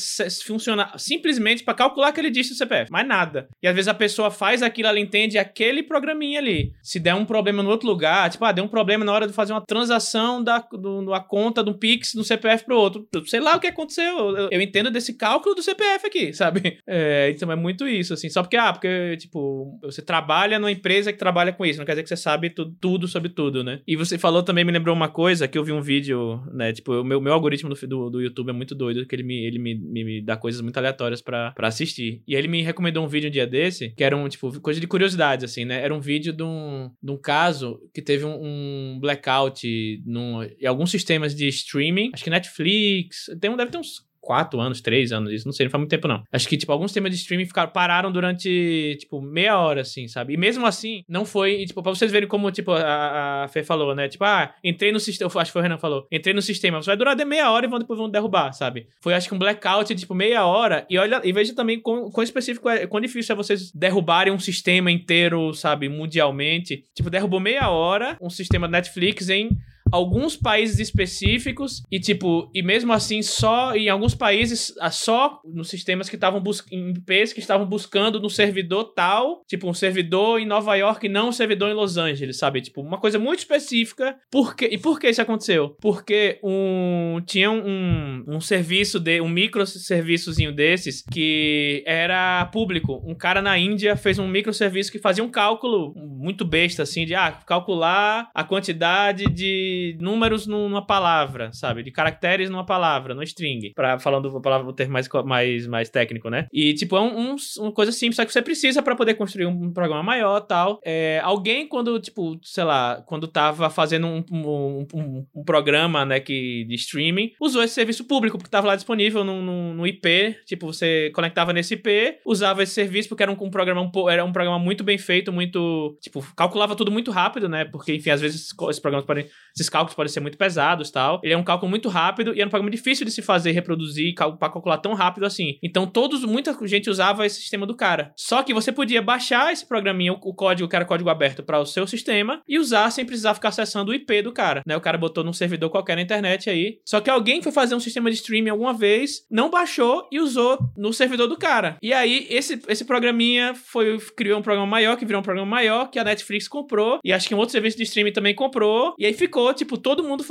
[SPEAKER 1] funciona simplesmente pra calcular aquele dígito do CPF. Mais nada. E às vezes a pessoa faz aquilo, ela entende aquele programinha ali. Se der um problema no outro lugar, tipo, ah, deu um problema na hora de fazer uma transação da do, da conta do Pix do CPF pro outro. Sei lá o que aconteceu. Eu, eu entendo desse cálculo do CPF aqui, sabe? É, então é muito isso, assim. Só porque, ah, porque, tipo, você trabalha numa empresa que trabalha com isso. Não quer dizer que você sabe tu, tudo sobre tudo, né? E você falou também, me lembrou uma coisa, que eu vi um vídeo, né? Tipo, o meu, meu algoritmo do, do, do YouTube é muito doido, que ele me, ele me, me, dá coisas muito aleatórias pra assistir. E ele me recomendou um vídeo um dia desse, que era um, tipo, coisa de curiosidades, assim, né? Era um vídeo de um, de um caso que teve um, um blackout num, em alguns sistemas de streaming, acho que Netflix, tem deve ter uns quatro anos, três anos, isso não sei, não faz muito tempo não. Acho que, tipo, alguns sistemas de streaming ficaram, pararam durante, tipo, meia hora, assim, sabe? E mesmo assim, não foi, e, tipo, pra vocês verem como, tipo, a, a Fê falou, né? Tipo, ah, entrei no sistema, acho que foi o Renan falou, entrei no sistema, vai durar de meia hora e vão, depois vão derrubar, sabe? Foi, acho que um blackout tipo, meia hora, e olha, e veja também quão, quão específico é, quão difícil é vocês derrubarem um sistema inteiro, sabe, mundialmente. Tipo, derrubou meia hora um sistema Netflix em alguns países específicos e tipo, e mesmo assim só em alguns países, só nos sistemas que estavam em IPs que estavam buscando no servidor tal, tipo um servidor em Nova York e não um servidor em Los Angeles, sabe? Tipo, uma coisa muito específica. Por quê? E por que isso aconteceu? Porque um tinha um, um serviço de um microserviçozinho desses que era público. Um cara na Índia fez um microserviço que fazia um cálculo muito besta assim de ah, calcular a quantidade de números numa palavra, sabe? De caracteres numa palavra, no string. Para falando a palavra o termo mais, mais, mais técnico, né? E, tipo, é um, um, uma coisa simples, só que você precisa para poder construir um programa maior tal. É, alguém, quando, tipo, sei lá, quando tava fazendo um, um, um, um, programa, né, que, de streaming, usou esse serviço público, porque tava lá disponível no, no, no, IP. Tipo, você conectava nesse IP, usava esse serviço, porque era um, um programa um, era um programa muito bem feito, muito. Tipo, calculava tudo muito rápido, né? Porque, enfim, às vezes esses programas podem. Esses cálculos podem ser muito pesados tal. Ele é um cálculo muito rápido e era um programa difícil de se fazer, reproduzir, para calcular tão rápido assim. Então, todos, muita gente usava esse sistema do cara. Só que você podia baixar esse programinha, o código que era código aberto para o seu sistema e usar sem precisar ficar acessando o IP do cara, né? O cara botou num servidor qualquer na internet aí. Só que alguém foi fazer um sistema de streaming alguma vez, não baixou e usou no servidor do cara. E aí esse, esse programinha foi criou um programa maior que virou um programa maior que a Netflix comprou e acho que um outro serviço de streaming também comprou. E aí ficou, tipo, todo mundo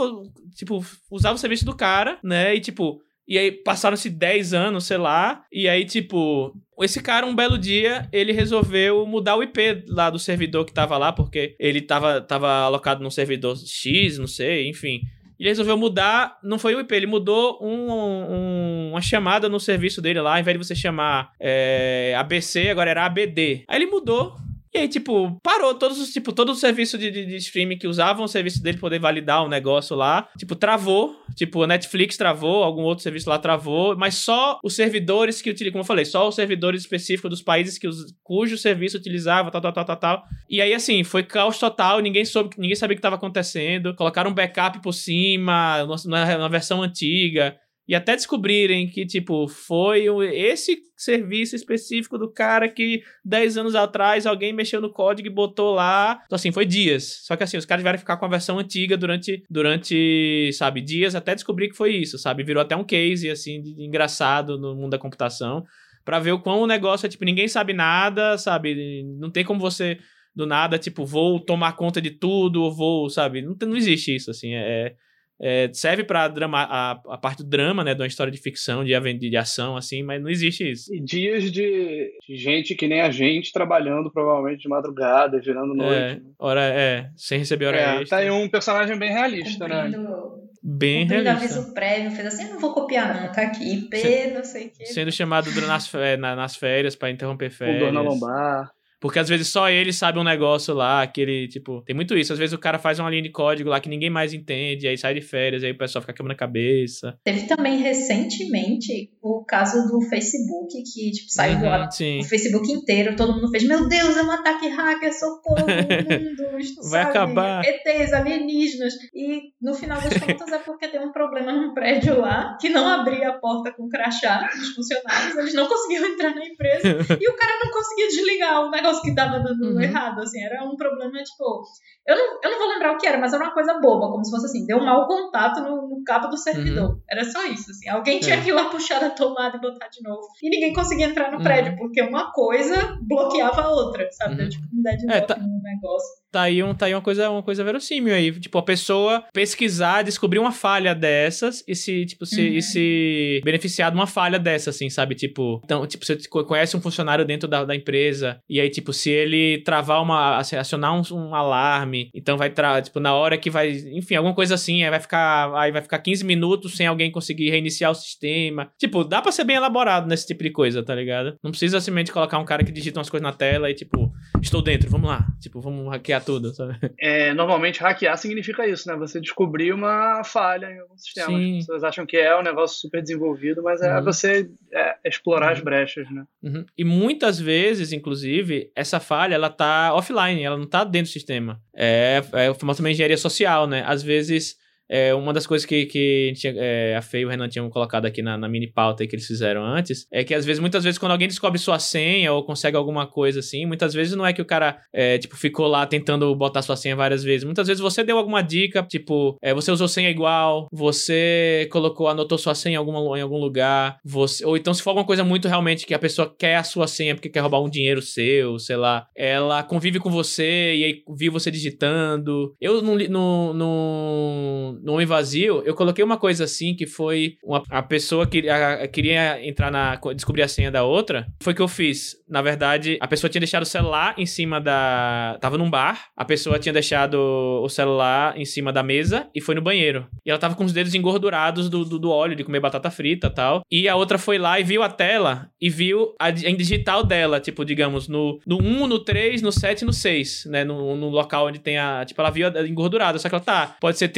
[SPEAKER 1] tipo, usava o serviço do cara, né? E tipo, e aí passaram-se 10 anos, sei lá. E aí, tipo, esse cara, um belo dia, ele resolveu mudar o IP lá do servidor que tava lá, porque ele tava, tava alocado num servidor X, não sei, enfim. Ele resolveu mudar, não foi o IP, ele mudou um, um, uma chamada no serviço dele lá, ao invés de você chamar é, ABC, agora era ABD. Aí ele mudou e aí, tipo, parou todos os, tipo, todo o serviço de, de, de, streaming que usavam o serviço dele poder validar o um negócio lá. Tipo, travou. Tipo, a Netflix travou, algum outro serviço lá travou, mas só os servidores que utilizam, como eu falei, só os servidores específicos dos países que os, cujo serviço utilizava, tal, tal, tal, tal, tal. E aí, assim, foi caos total, ninguém soube, ninguém sabia o que estava acontecendo. Colocaram um backup por cima, na, na versão antiga. E até descobrirem que, tipo, foi esse serviço específico do cara que 10 anos atrás alguém mexeu no código e botou lá. Então, assim, foi dias. Só que, assim, os caras vieram ficar com a versão antiga durante, durante sabe, dias até descobrir que foi isso, sabe? Virou até um case, assim, de, de engraçado no mundo da computação. para ver o quão o negócio é, tipo, ninguém sabe nada, sabe? Não tem como você do nada, tipo, vou tomar conta de tudo, vou, sabe? Não, não existe isso, assim. É, é, serve para a, a, parte do drama, né, de uma história de ficção, de, de, de ação, assim, mas não existe isso.
[SPEAKER 3] E dias de, de, gente que nem a gente trabalhando, provavelmente de madrugada, virando noite.
[SPEAKER 1] É, hora, é sem receber hora é, extra.
[SPEAKER 3] Tá aí um personagem bem realista, né? Cumprindo,
[SPEAKER 1] né? Bem realista.
[SPEAKER 2] aviso prévio, fez assim, não vou copiar não, tá aqui, IP, Se, não sei o quê.
[SPEAKER 1] Sendo chamado nas, nas férias para interromper férias.
[SPEAKER 3] O Dona Lombar.
[SPEAKER 1] Porque às vezes só ele sabe um negócio lá, que ele, tipo, tem muito isso. Às vezes o cara faz uma linha de código lá que ninguém mais entende, aí sai de férias, aí o pessoal fica queimando a cabeça.
[SPEAKER 2] Teve também recentemente o caso do Facebook, que, tipo, saiu uhum, do, o Facebook inteiro, todo mundo fez, meu Deus, é um ataque hacker, socorro, mundo,
[SPEAKER 1] Vai sabe? acabar.
[SPEAKER 2] ETs, alienígenas. E no final das contas é porque tem um problema num prédio lá, que não abria a porta com crachá dos funcionários, eles não conseguiam entrar na empresa, e o cara não conseguia desligar o negócio negócio que tava dando uhum. errado, assim, era um problema, tipo, eu não, eu não vou lembrar o que era, mas era uma coisa boba, como se fosse assim, deu um mau contato no, no cabo do servidor. Uhum. Era só isso, assim, alguém tinha é. que ir lá puxar a tomada e botar de novo. E ninguém conseguia entrar no uhum. prédio, porque uma coisa bloqueava a outra, sabe? Deu, tipo, um deadlock é, tá... no negócio.
[SPEAKER 1] Tá aí, um, tá aí uma coisa, uma coisa verossímil aí. Tipo, a pessoa pesquisar, descobrir uma falha dessas e se, tipo, se, uhum. e se beneficiar de uma falha dessa, assim, sabe? Tipo, então, tipo, você conhece um funcionário dentro da, da empresa e aí, tipo, se ele travar uma, acionar um, um alarme, então vai, tra tipo, na hora que vai, enfim, alguma coisa assim, aí vai ficar, aí vai ficar 15 minutos sem alguém conseguir reiniciar o sistema. Tipo, dá pra ser bem elaborado nesse tipo de coisa, tá ligado? Não precisa simplesmente colocar um cara que digita umas coisas na tela e, tipo, estou dentro, vamos lá. Tipo, vamos hackear hackear tudo, sabe?
[SPEAKER 3] É, normalmente hackear significa isso, né? Você descobrir uma falha em algum sistema. Sim. As pessoas acham que é um negócio super desenvolvido, mas é uhum. você é, explorar uhum. as brechas, né?
[SPEAKER 1] Uhum. E muitas vezes, inclusive, essa falha ela tá offline, ela não tá dentro do sistema. É, é uma engenharia social, né? Às vezes é, uma das coisas que, que é, a Fê e o Renan tinham colocado aqui na, na mini pauta que eles fizeram antes, é que às vezes, muitas vezes, quando alguém descobre sua senha ou consegue alguma coisa assim, muitas vezes não é que o cara, é, tipo, ficou lá tentando botar sua senha várias vezes. Muitas vezes você deu alguma dica, tipo, é, você usou senha igual, você colocou, anotou sua senha em, alguma, em algum lugar, você, ou então se for alguma coisa muito realmente que a pessoa quer a sua senha porque quer roubar um dinheiro seu, sei lá, ela convive com você e aí viu você digitando. Eu, no, no, no, no Homem Vazio, eu coloquei uma coisa assim que foi uma, a pessoa que a, queria entrar na. descobrir a senha da outra. Foi que eu fiz. Na verdade, a pessoa tinha deixado o celular em cima da. Tava num bar, a pessoa tinha deixado o celular em cima da mesa e foi no banheiro. E ela tava com os dedos engordurados do, do, do óleo de comer batata frita tal. E a outra foi lá e viu a tela e viu a, em digital dela, tipo, digamos, no, no 1, no 3, no 7 e no 6, né? No, no local onde tem a. Tipo, ela viu a engordurada. Só que ela tá. Pode ser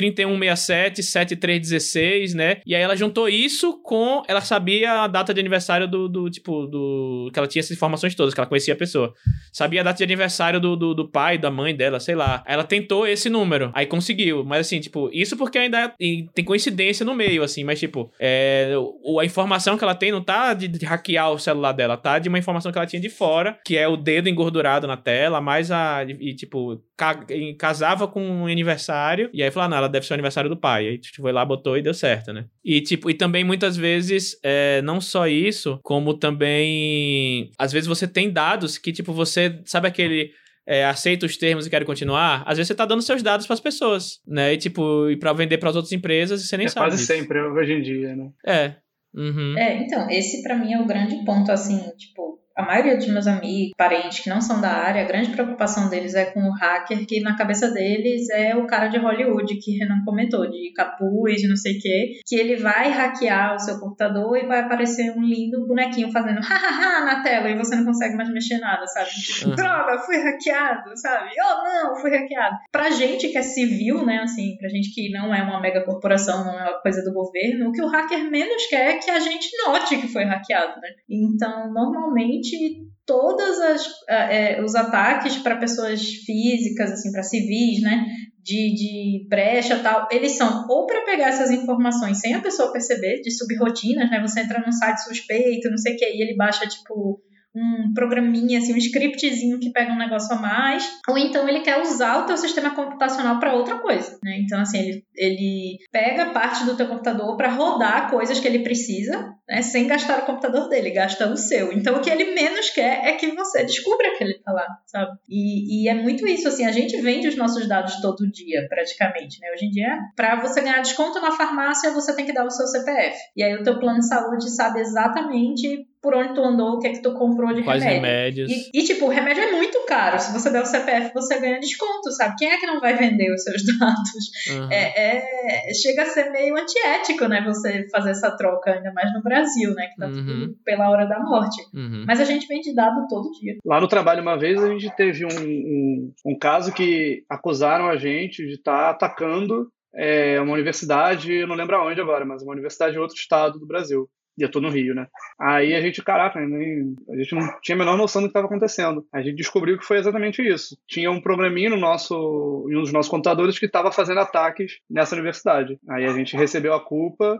[SPEAKER 1] 3167, 7316, né? E aí ela juntou isso com. Ela sabia a data de aniversário do, do tipo, do. Que ela tinha essas informações todas, que ela conhecia a pessoa. Sabia a data de aniversário do, do, do pai, da mãe dela, sei lá. Ela tentou esse número. Aí conseguiu. Mas assim, tipo, isso porque ainda tem coincidência no meio, assim. Mas, tipo, é, a informação que ela tem não tá de, de hackear o celular dela, tá? De uma informação que ela tinha de fora, que é o dedo engordurado na tela, mais a. E, tipo, casava com um aniversário. E aí falou, ah, não, ela deve ser o aniversário do pai. Aí, tipo, foi lá, botou e deu certo, né? E, tipo, e também muitas vezes, é, não só isso, como também. Às vezes você tem dados que, tipo, você. Sabe aquele é, aceita os termos e quer continuar, às vezes você tá dando seus dados para as pessoas, né? E tipo, e para vender para as outras empresas e você nem
[SPEAKER 3] é
[SPEAKER 1] sabe.
[SPEAKER 3] Quase disso. sempre hoje em dia, né?
[SPEAKER 1] É. Uhum.
[SPEAKER 2] É, então, esse para mim é o grande ponto, assim, tipo, a maioria dos meus amigos, parentes que não são da área, a grande preocupação deles é com o hacker, que na cabeça deles é o cara de Hollywood, que Renan comentou, de capuz, de não sei o quê, que ele vai hackear o seu computador e vai aparecer um lindo bonequinho fazendo hahaha na tela e você não consegue mais mexer nada, sabe? Tipo, droga, fui hackeado, sabe? Oh não, fui hackeado. Pra gente que é civil, né, assim, pra gente que não é uma mega corporação, não é uma coisa do governo, o que o hacker menos quer é que a gente note que foi hackeado, né? Então, normalmente todos é, os ataques para pessoas físicas, assim, para civis, né, de, de brecha tal, eles são ou para pegar essas informações sem a pessoa perceber, de subrrotinas, né, você entra num site suspeito, não sei o que, e ele baixa, tipo, um programinha, assim, um scriptzinho que pega um negócio a mais, ou então ele quer usar o teu sistema computacional para outra coisa, né? Então, assim, ele, ele pega parte do teu computador para rodar coisas que ele precisa, né? Sem gastar o computador dele, gasta o seu. Então, o que ele menos quer é que você descubra que ele tá lá, sabe? E, e é muito isso, assim, a gente vende os nossos dados todo dia, praticamente, né? Hoje em dia, para você ganhar desconto na farmácia, você tem que dar o seu CPF. E aí o teu plano de saúde sabe exatamente por onde tu andou, o que é que tu comprou de
[SPEAKER 1] Quais
[SPEAKER 2] remédio.
[SPEAKER 1] remédios.
[SPEAKER 2] E, e, tipo, o remédio é muito caro. Se você der o CPF, você ganha desconto, sabe? Quem é que não vai vender os seus dados? Uhum. É, é, chega a ser meio antiético, né? Você fazer essa troca, ainda mais no Brasil, né? Que tá uhum. tudo pela hora da morte. Uhum. Mas a gente vende dado todo dia.
[SPEAKER 3] Lá no trabalho, uma vez, a gente teve um, um, um caso que acusaram a gente de estar tá atacando é, uma universidade, eu não lembro aonde agora, mas uma universidade em outro estado do Brasil. E eu tô no Rio, né? Aí a gente, caraca, nem, a gente não tinha a menor noção do que estava acontecendo. A gente descobriu que foi exatamente isso. Tinha um probleminha no nosso, em um dos nossos computadores que estava fazendo ataques nessa universidade. Aí a gente recebeu a culpa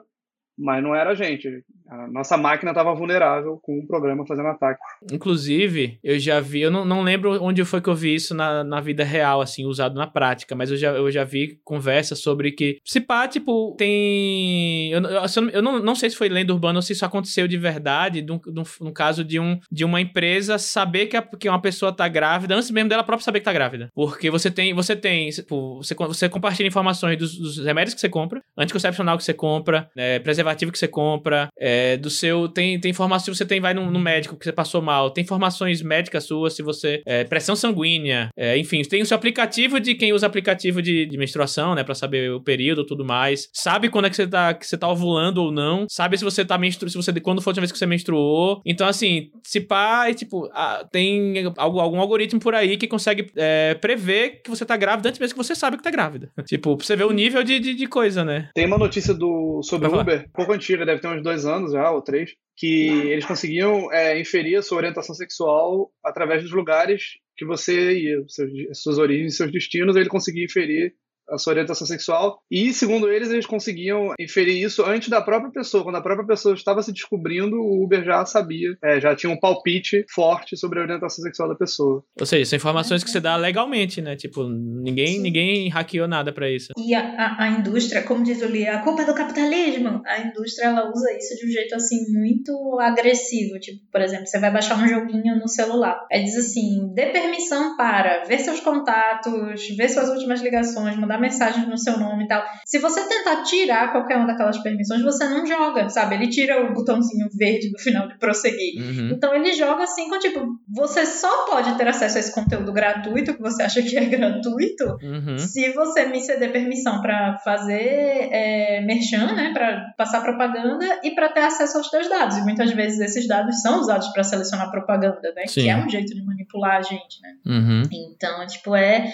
[SPEAKER 3] mas não era a gente. A nossa máquina estava vulnerável com o programa fazendo ataque.
[SPEAKER 1] Inclusive, eu já vi, eu não, não lembro onde foi que eu vi isso na, na vida real, assim, usado na prática, mas eu já, eu já vi conversa sobre que, se pá, tipo, tem. Eu, eu, eu não, não sei se foi lenda urbana ou se isso aconteceu de verdade, no caso de, um, de uma empresa saber que, a, que uma pessoa tá grávida, antes mesmo dela própria saber que tá grávida. Porque você tem, você tem, tipo, você, você compartilha informações dos, dos remédios que você compra, anticoncepcional que você compra, é, preservativo preservativo que você compra, é, do seu. Tem, tem informação se você tem, vai no, no, médico que você passou mal, tem informações médicas suas, se você. É, pressão sanguínea, é, enfim, tem o seu aplicativo de quem usa aplicativo de, de menstruação, né? Pra saber o período e tudo mais. Sabe quando é que você tá, que você tá ovulando ou não. Sabe se você tá menstruando, se você. Quando foi a última vez que você menstruou. Então, assim, se pá, é, tipo, ah, tem algum, algum algoritmo por aí que consegue é, prever que você tá grávida antes mesmo que você sabe que tá grávida. tipo, pra você ver o nível de, de, de coisa, né?
[SPEAKER 3] Tem uma notícia do sobre o Uber pouco antiga, deve ter uns dois anos já, ou três, que eles conseguiam é, inferir a sua orientação sexual através dos lugares que você ia, seus, suas origens, seus destinos, ele conseguia inferir a sua orientação sexual. E, segundo eles, eles conseguiam inferir isso antes da própria pessoa. Quando a própria pessoa estava se descobrindo, o Uber já sabia, é, já tinha um palpite forte sobre a orientação sexual da pessoa.
[SPEAKER 1] Ou seja, são informações que você dá legalmente, né? Tipo, ninguém, ninguém hackeou nada para isso.
[SPEAKER 2] E a, a, a, indústria, como diz o Lee, a culpa é do capitalismo. A indústria, ela usa isso de um jeito, assim, muito agressivo. Tipo, por exemplo, você vai baixar um joguinho no celular. Aí diz assim, dê permissão para ver seus contatos, ver suas últimas ligações, mandar mensagens no seu nome e tal. Se você tentar tirar qualquer uma daquelas permissões, você não joga, sabe? Ele tira o botãozinho verde do final de prosseguir. Uhum. Então ele joga assim com tipo, você só pode ter acesso a esse conteúdo gratuito que você acha que é gratuito uhum. se você me ceder permissão para fazer é, merchan, né, para passar propaganda e para ter acesso aos seus dados. E muitas vezes esses dados são usados para selecionar propaganda, né? Sim. Que é um jeito de manipular a gente, né?
[SPEAKER 1] Uhum.
[SPEAKER 2] Então, tipo, é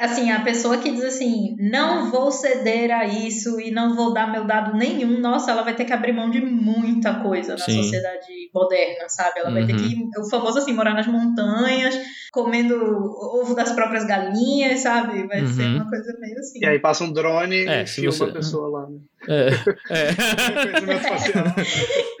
[SPEAKER 2] assim, a pessoa que diz assim, não vou ceder a isso e não vou dar meu dado nenhum, nossa, ela vai ter que abrir mão de muita coisa na Sim. sociedade moderna, sabe? Ela uhum. vai ter que, uhum. o famoso assim, morar nas montanhas, comendo ovo das próprias galinhas, sabe? Vai uhum. ser uma coisa meio assim.
[SPEAKER 3] E aí passa um drone é, e filma você... uma pessoa lá, né? É.
[SPEAKER 2] é.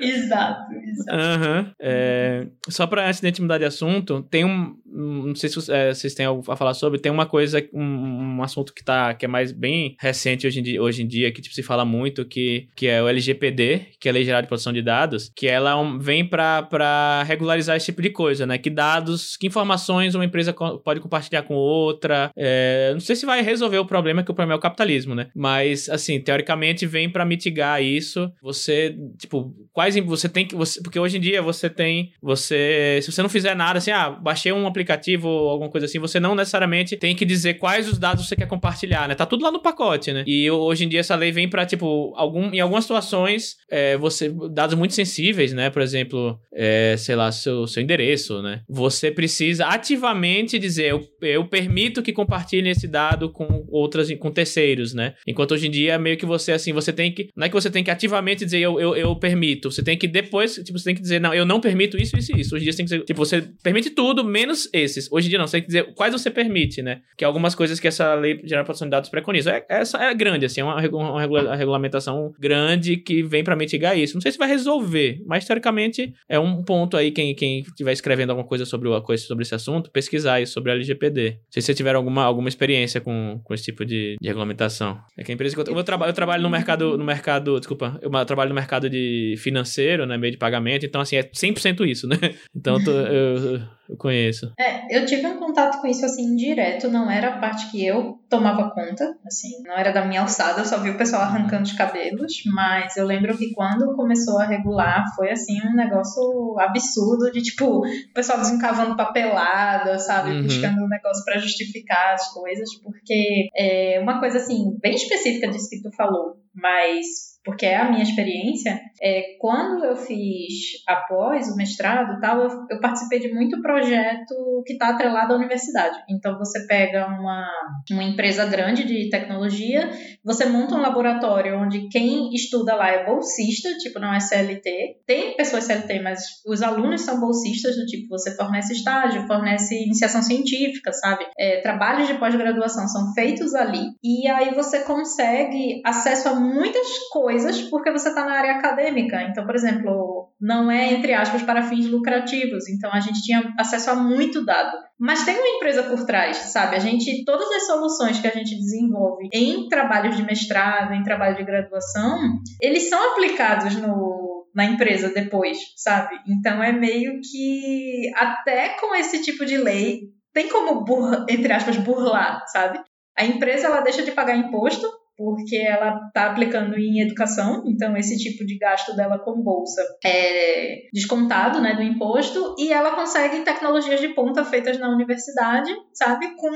[SPEAKER 2] exato, exato.
[SPEAKER 1] Uhum. É, só para antes de mudar de assunto, tem um. Não sei se é, vocês têm algo a falar sobre, tem uma coisa, um, um assunto que, tá, que é mais bem recente hoje em dia, hoje em dia que tipo, se fala muito, que, que é o LGPD, que é a Lei Geral de Proteção de Dados, que ela é vem para regularizar esse tipo de coisa, né? Que dados, que informações uma empresa pode compartilhar com outra. É, não sei se vai resolver o problema, que o problema é o capitalismo, né? Mas, assim, teoricamente vem para mitigar isso. Você, tipo, quais você tem que você, porque hoje em dia você tem você, se você não fizer nada assim, ah, baixei um aplicativo ou alguma coisa assim, você não necessariamente tem que dizer quais os dados você quer compartilhar, né? Tá tudo lá no pacote, né? E hoje em dia essa lei vem para tipo algum em algumas situações é, você dados muito sensíveis, né? Por exemplo, é, sei lá, seu, seu endereço, né? Você precisa ativamente dizer eu, eu permito que compartilhe esse dado com outras com terceiros, né? Enquanto hoje em dia meio que você assim, você tem que. Não é que você tem que ativamente dizer eu, eu, eu permito. Você tem que depois, tipo, você tem que dizer, não, eu não permito isso, isso e isso. Hoje em dia você tem que dizer, tipo, você permite tudo, menos esses. Hoje em dia não, você tem que dizer quais você permite, né? Que é algumas coisas que essa lei geral de proteção de dados preconiza. É, essa é grande, assim, é uma, uma regula regulamentação grande que vem para mitigar isso. Não sei se vai resolver, mas teoricamente é um ponto aí, quem, quem estiver escrevendo alguma coisa sobre, o, coisa sobre esse assunto, pesquisar isso sobre a LGPD. Não sei se você tiver alguma, alguma experiência com, com esse tipo de, de regulamentação. É que a empresa que eu, eu, eu, trabalho, eu trabalho no mercado, no mercado, desculpa, eu trabalho no mercado de financeiro, né, meio de pagamento, então assim, é 100% isso, né? Então tô, eu, eu conheço.
[SPEAKER 2] É, eu tive um contato com isso assim direto, não era a parte que eu tomava conta, assim, não era da minha alçada, eu só vi o pessoal arrancando os cabelos, mas eu lembro que quando começou a regular foi assim um negócio absurdo de tipo, o pessoal desencavando papelada, sabe, uhum. buscando um negócio para justificar as coisas, porque é uma coisa assim bem específica disso que tu falou, mas porque é a minha experiência, é, quando eu fiz após o mestrado tal, eu, eu participei de muito projeto que está atrelado à universidade. Então você pega uma, uma empresa grande de tecnologia, você monta um laboratório onde quem estuda lá é bolsista, tipo não é CLT. Tem pessoas CLT, mas os alunos são bolsistas do tipo você fornece estágio, fornece iniciação científica, sabe? É, trabalhos de pós-graduação são feitos ali e aí você consegue acesso a muitas coisas coisas porque você está na área acadêmica. Então, por exemplo, não é, entre aspas, para fins lucrativos. Então, a gente tinha acesso a muito dado. Mas tem uma empresa por trás, sabe? A gente, todas as soluções que a gente desenvolve em trabalhos de mestrado, em trabalho de graduação, eles são aplicados no, na empresa depois, sabe? Então é meio que até com esse tipo de lei tem como burla, entre aspas burlar, sabe? A empresa ela deixa de pagar imposto porque ela está aplicando em educação, então esse tipo de gasto dela com bolsa é descontado né, do imposto, e ela consegue tecnologias de ponta feitas na universidade, sabe, com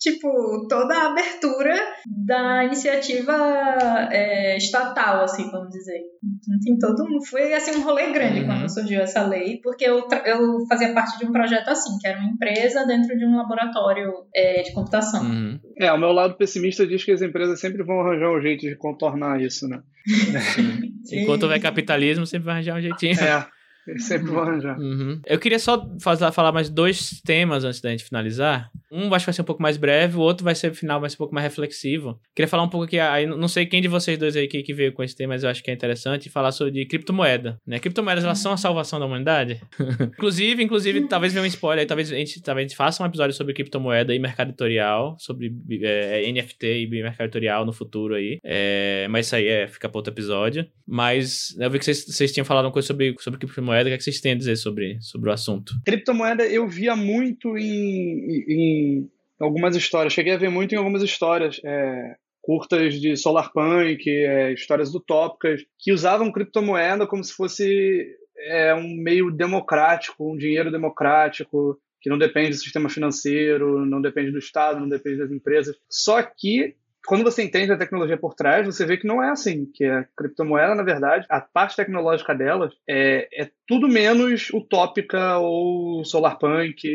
[SPEAKER 2] tipo, toda a abertura da iniciativa é, estatal, assim, vamos dizer. Então, todo um, foi assim um rolê grande uhum. quando surgiu essa lei, porque eu, eu fazia parte de um projeto assim, que era uma empresa dentro de um laboratório é, de computação.
[SPEAKER 3] Uhum. É, o meu lado pessimista diz que as empresas sempre vão arranjar um jeito de contornar isso, né?
[SPEAKER 1] Enquanto houver capitalismo, sempre vai arranjar um jeitinho.
[SPEAKER 3] É. sempre vou arranjar.
[SPEAKER 1] Uhum. Eu queria só fazer, falar mais dois temas antes da gente finalizar. Um acho que vai ser um pouco mais breve, o outro vai ser final, vai ser um pouco mais reflexivo. Queria falar um pouco aqui, aí não sei quem de vocês dois aí que, que veio com esse tema, mas eu acho que é interessante falar sobre criptomoeda, né? Criptomoedas, elas são a salvação da humanidade? inclusive, inclusive, talvez venha um spoiler aí, talvez a gente, talvez a gente faça um episódio sobre criptomoeda e mercado editorial, sobre é, NFT e mercado editorial no futuro aí. É, mas isso aí é, fica para outro episódio. Mas eu vi que vocês, vocês tinham falado uma coisa sobre, sobre criptomoeda, o que, é que vocês têm a dizer sobre, sobre o assunto?
[SPEAKER 3] Criptomoeda eu via muito em, em algumas histórias, cheguei a ver muito em algumas histórias. É, curtas de solarpunk, é, histórias utópicas, que usavam criptomoeda como se fosse é, um meio democrático, um dinheiro democrático, que não depende do sistema financeiro, não depende do Estado, não depende das empresas. Só que quando você entende a tecnologia por trás, você vê que não é assim, que a criptomoeda, na verdade, a parte tecnológica dela é, é tudo menos utópica ou solarpunk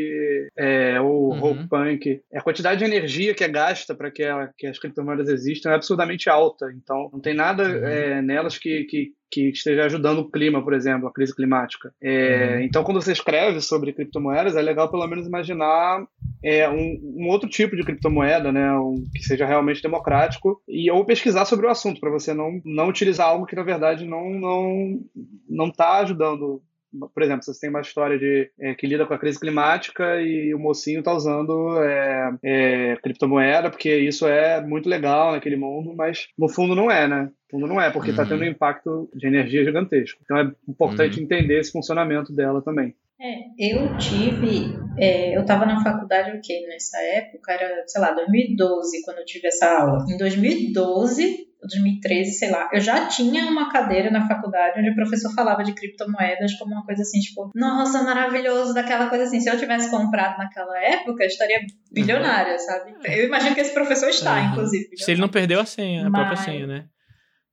[SPEAKER 3] é, ou uhum. roguepunk. A quantidade de energia que é gasta para que, que, as criptomoedas existam é absurdamente alta. Então, não tem nada uhum. é, nelas que, que que esteja ajudando o clima, por exemplo, a crise climática. É, uhum. Então, quando você escreve sobre criptomoedas, é legal pelo menos imaginar é, um, um, outro tipo de criptomoeda, né, um, que seja realmente democrático, e ou pesquisar sobre o assunto para você não, não utilizar algo que na verdade não não não está ajudando por exemplo, você tem uma história de é, que lida com a crise climática e o mocinho está usando é, é, criptomoeda, porque isso é muito legal naquele mundo, mas no fundo não é, né? No fundo não é, porque está uhum. tendo um impacto de energia gigantesco. Então é importante uhum. entender esse funcionamento dela também.
[SPEAKER 2] É, eu tive, é, eu estava na faculdade o quê? Nessa época era, sei lá, 2012, quando eu tive essa aula. Em 2012, 2013, sei lá, eu já tinha uma cadeira na faculdade onde o professor falava de criptomoedas como uma coisa assim, tipo, nossa, maravilhoso, daquela coisa assim. Se eu tivesse comprado naquela época, eu estaria bilionária, sabe? Eu imagino que esse professor está, uhum. inclusive.
[SPEAKER 1] Se ele não perdeu a senha, a Mas... própria senha, né?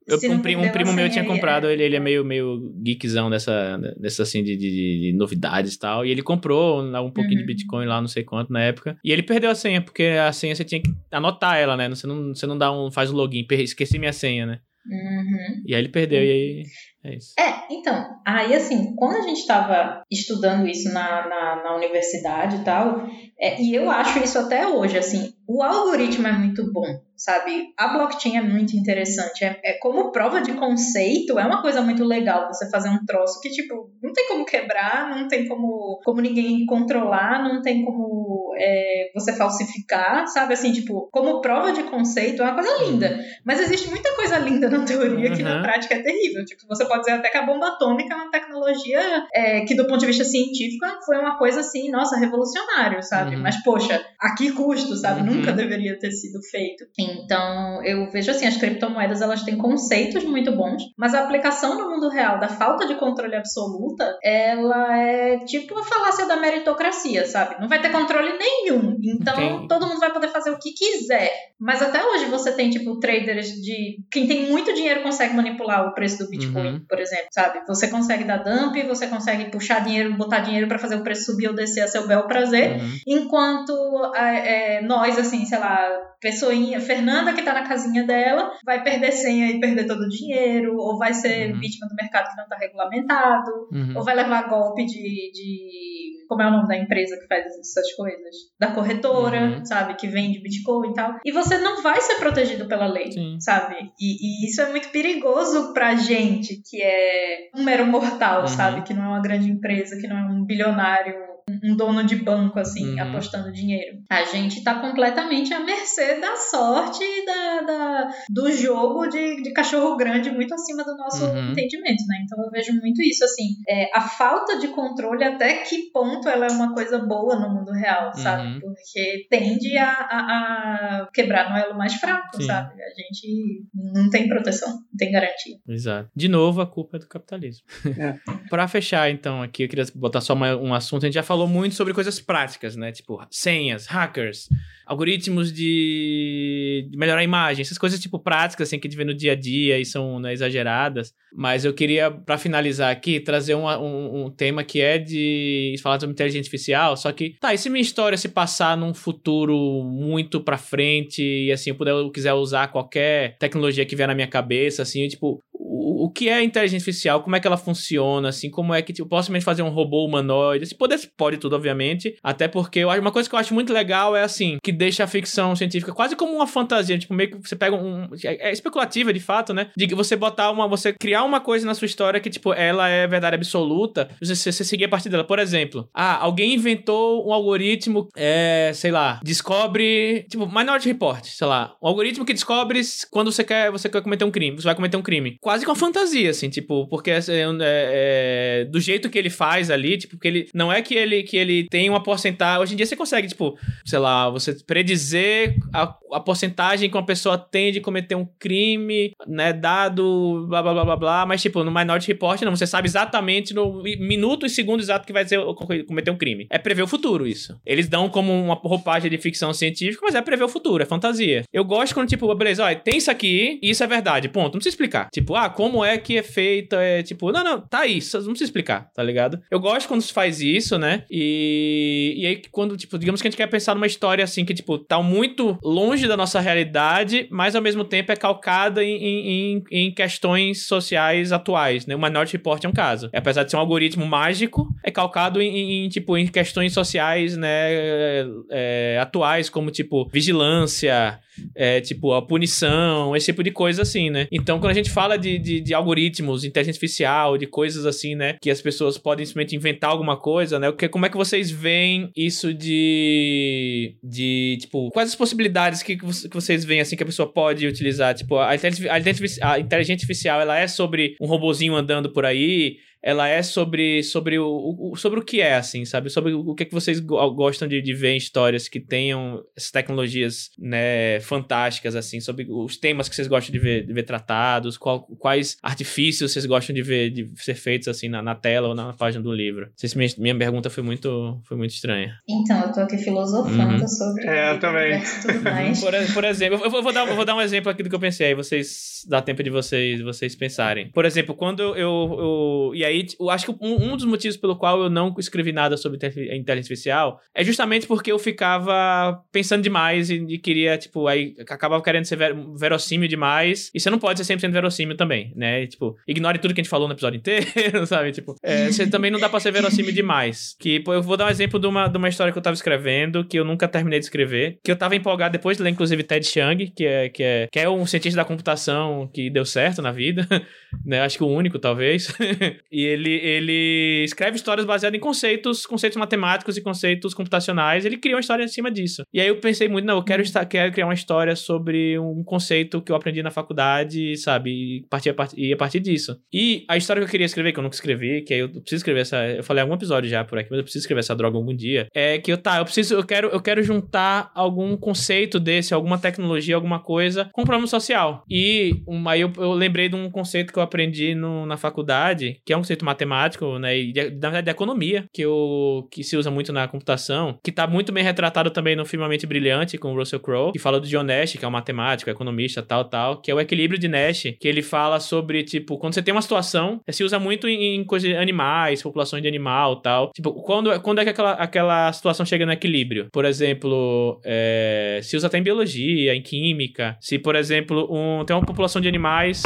[SPEAKER 1] Eu, um, primo, um primo meu tinha comprado, ele, ele é meio, meio geekzão dessa, dessa assim, de, de, de novidades e tal. E ele comprou um pouquinho uhum. de Bitcoin lá, não sei quanto, na época. E ele perdeu a senha, porque a senha você tinha que anotar ela, né? Você não, você não dá um, faz o login, esqueci minha senha, né?
[SPEAKER 2] Uhum.
[SPEAKER 1] E aí ele perdeu, e aí é isso.
[SPEAKER 2] É, então, aí assim, quando a gente estava estudando isso na, na, na, universidade e tal, é, e eu acho isso até hoje, assim, o algoritmo é muito bom, sabe? A blockchain é muito interessante. É, é, como prova de conceito, é uma coisa muito legal você fazer um troço que, tipo, não tem como quebrar, não tem como, como ninguém controlar, não tem como é, você falsificar, sabe? Assim, tipo, como prova de conceito é uma coisa linda. Mas existe muita coisa linda na teoria uhum. que na uhum. prática é terrível. Tipo, você pode dizer até que a bomba atômica é uma tecnologia é, que, do ponto de vista científico, foi uma coisa assim, nossa, revolucionário, sabe? Uhum. Mas, poxa, a que custo, sabe? Uhum. Nunca deveria ter sido feito. Então, eu vejo assim, as criptomoedas elas têm conceitos muito bons, mas a aplicação no mundo real da falta de controle absoluta, ela é tipo a falácia da meritocracia, sabe? Não vai ter controle nenhum. Então, okay. todo mundo vai poder fazer o que quiser. Mas até hoje você tem, tipo, traders de. Quem tem muito dinheiro consegue manipular o preço do Bitcoin, uhum. por exemplo, sabe? Você consegue dar dump, você consegue puxar dinheiro, botar dinheiro para fazer o preço subir ou descer a seu bel prazer, uhum. enquanto é, é, nós, assim, sei lá, pessoinha, Fernanda que tá na casinha dela, vai perder senha e perder todo o dinheiro, ou vai ser uhum. vítima do mercado que não tá regulamentado, uhum. ou vai levar golpe de, de. Como é o nome da empresa que faz essas coisas? Da corretora, uhum. sabe? Que vende Bitcoin e tal. E você não vai ser protegido pela lei, Sim. sabe? E, e, isso é muito perigoso pra gente, que é um mero mortal, uhum. sabe? Que não é uma grande empresa, que não é um bilionário um dono de banco, assim, uhum. apostando dinheiro. A gente está completamente à mercê da sorte e da, da, do jogo de, de cachorro grande muito acima do nosso uhum. entendimento, né? Então eu vejo muito isso, assim, é, a falta de controle, até que ponto ela é uma coisa boa no mundo real, sabe? Uhum. Porque tende a, a, a, quebrar no elo mais fraco, Sim. sabe? A gente não tem proteção, não tem garantia.
[SPEAKER 1] Exato. De novo, a culpa é do capitalismo. É. para fechar, então, aqui, eu queria botar só uma, um assunto, a gente já falou muito sobre coisas práticas, né? Tipo, senhas, hackers, algoritmos de, de melhorar a imagem, essas coisas tipo práticas assim que a gente vê no dia a dia e são né, exageradas. Mas eu queria, para finalizar aqui, trazer um, um, um, tema que é de falar sobre inteligência artificial. Só que, tá, e se minha história se passar num futuro muito para frente e assim eu puder eu quiser usar qualquer tecnologia que vier na minha cabeça, assim, eu, tipo, o, que é inteligência artificial, como é que ela funciona, assim, como é que, tipo, posso fazer um robô humanoide, se poder, pode tudo, obviamente, até porque eu, uma coisa que eu acho muito legal é, assim, que deixa a ficção científica quase como uma fantasia, tipo, meio que você pega um, é, é especulativa, de fato, né, de que você botar uma, você criar uma coisa na sua história que, tipo, ela é verdade absoluta, você, você seguir a partir dela. Por exemplo, ah, alguém inventou um algoritmo, é, sei lá, descobre, tipo, Minority Report, sei lá, um algoritmo que descobre quando você quer, você quer cometer um crime, você vai cometer um crime. Quase com fantasia, assim, tipo, porque é, é, é, do jeito que ele faz ali, tipo, porque ele, não é que ele, que ele tem uma porcentagem, hoje em dia você consegue, tipo, sei lá, você predizer a, a porcentagem que uma pessoa tem de cometer um crime, né, dado blá blá blá blá blá, mas tipo, no Minority Report não, você sabe exatamente no minuto e segundo exato que vai ser cometer um crime. É prever o futuro isso. Eles dão como uma roupagem de ficção científica, mas é prever o futuro, é fantasia. Eu gosto quando tipo, beleza, olha, tem isso aqui isso é verdade, ponto. Não precisa explicar. Tipo, ah, como é que é feita, é tipo, não, não, tá aí, não precisa explicar, tá ligado? Eu gosto quando se faz isso, né? E, e aí quando, tipo, digamos que a gente quer pensar numa história assim que, tipo, tá muito longe da nossa realidade, mas ao mesmo tempo é calcada em, em, em questões sociais atuais, né? O Minority Report é um caso. Apesar de ser um algoritmo mágico, é calcado em, em tipo, em questões sociais, né, é, atuais, como, tipo, vigilância, é, tipo, a punição, esse tipo de coisa assim, né? Então, quando a gente fala de, de, de, algoritmos, inteligência artificial, de coisas assim, né? Que as pessoas podem simplesmente inventar alguma coisa, né? Que, como é que vocês veem isso de. de, tipo, quais as possibilidades que, que vocês veem, assim, que a pessoa pode utilizar? Tipo, a inteligência, a inteligência artificial, ela é sobre um robozinho andando por aí, ela é sobre, sobre, o, o, sobre o que é, assim, sabe? Sobre o que, é que vocês gostam de, de ver em histórias que tenham essas tecnologias, né, fantásticas, assim, sobre os temas que vocês gostam de ver, de ver tratados, qual, quais artifícios vocês gostam de ver, de ser feitos, assim, na, na tela ou na página do livro. Não sei se minha, minha pergunta foi muito, foi muito estranha.
[SPEAKER 2] Então, eu tô aqui filosofando uhum. sobre...
[SPEAKER 3] É, eu também.
[SPEAKER 1] por, por exemplo, eu vou, dar, eu vou dar um exemplo aqui do que eu pensei, aí vocês, dá tempo de vocês, vocês pensarem. Por exemplo, quando eu, eu e aí aí, eu acho que um, um, dos motivos pelo qual eu não escrevi nada sobre inteligência artificial é justamente porque eu ficava pensando demais e, e queria, tipo, aí acabava querendo ser ver, verossímil demais. E você não pode ser 100% verossímil também, né? E, tipo, ignore tudo que a gente falou no episódio inteiro, sabe? Tipo, é, você também não dá pra ser verossímil demais. Que, pô, eu vou dar um exemplo de uma, de uma história que eu tava escrevendo, que eu nunca terminei de escrever, que eu tava empolgado depois de ler, inclusive, Ted Chiang, que é, que é, que é um cientista da computação que deu certo na vida, né? Acho que o único, talvez. e ele, ele escreve histórias baseadas em conceitos, conceitos matemáticos e conceitos computacionais. Ele cria uma história em cima disso. E aí eu pensei muito, não, eu quero, estar, quero criar uma história sobre um conceito que eu aprendi na faculdade, sabe? E, partir e a partir disso. E a história que eu queria escrever, que eu nunca escrevi, que aí eu preciso escrever essa. Eu falei algum episódio já por aqui, mas eu preciso escrever essa droga algum dia. É que eu, tá, eu preciso, eu quero, eu quero juntar algum conceito desse, alguma tecnologia, alguma coisa, com um problema social. E um, aí eu, eu lembrei de um conceito que eu aprendi no, na faculdade, que é um conceito matemático, né, e de, na verdade de economia, que, eu, que se usa muito na computação, que tá muito bem retratado também no Firmamente Brilhante, com o Russell Crowe, que fala do John Nash, que é um matemático, economista, tal, tal, que é o equilíbrio de Nash, que ele fala sobre, tipo, quando você tem uma situação, se usa muito em, em coisas animais, populações de animal, tal, tipo, quando, quando é que aquela, aquela situação chega no equilíbrio? Por exemplo, é, se usa até em biologia, em química, se, por exemplo, um, tem uma população de animais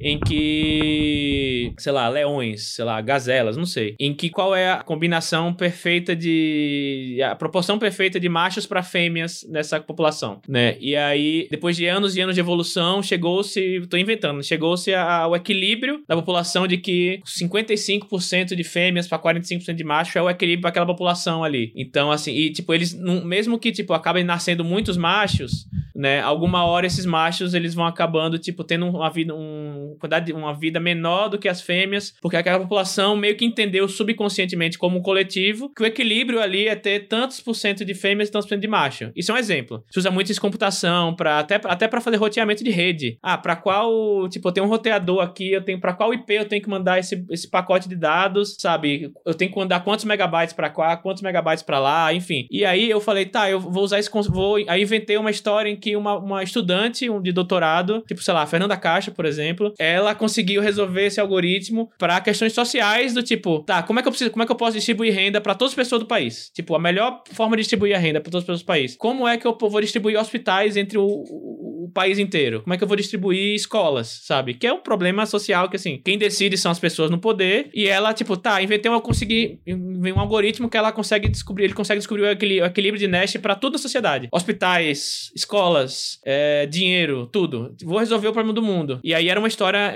[SPEAKER 1] em que, sei lá, leões, sei lá, gazelas, não sei, em que qual é a combinação perfeita de a proporção perfeita de machos para fêmeas nessa população, né? E aí, depois de anos e anos de evolução, chegou-se, tô inventando, chegou-se ao equilíbrio da população de que 55% de fêmeas para 45% de machos é o equilíbrio para aquela população ali. Então, assim, e tipo, eles mesmo que tipo acabem nascendo muitos machos, né? Alguma hora esses machos eles vão acabando tipo tendo uma vida um, uma vida menor do que as fêmeas, porque aquela população meio que entendeu subconscientemente como um coletivo que o equilíbrio ali é ter tantos por cento de fêmeas e tantos por cento de macho. Isso é um exemplo. Se usa muito isso computação para até até para fazer roteamento de rede. Ah, para qual, tipo, eu tenho um roteador aqui, eu tenho para qual IP eu tenho que mandar esse, esse pacote de dados, sabe? Eu tenho que mandar quantos megabytes para cá, quantos megabytes para lá, enfim. E aí eu falei, tá, eu vou usar esse vou aí inventei uma história em que uma, uma estudante um de doutorado, tipo, sei lá, Fernanda Caixa, por exemplo, ela conseguiu resolver esse algoritmo para questões sociais do tipo, tá, como é que eu preciso, como é que eu posso distribuir renda para todas as pessoas do país? Tipo, a melhor forma de distribuir a renda para todas as pessoas do país. Como é que eu vou distribuir hospitais entre o, o país inteiro? Como é que eu vou distribuir escolas, sabe? Que é um problema social que, assim, quem decide são as pessoas no poder. E ela, tipo, tá, inventei uma conseguir. Vem um algoritmo que ela consegue descobrir. Ele consegue descobrir o equilíbrio de Nash para toda a sociedade. Hospitais, escolas, é, dinheiro, tudo. Vou resolver o problema do mundo. E aí era uma história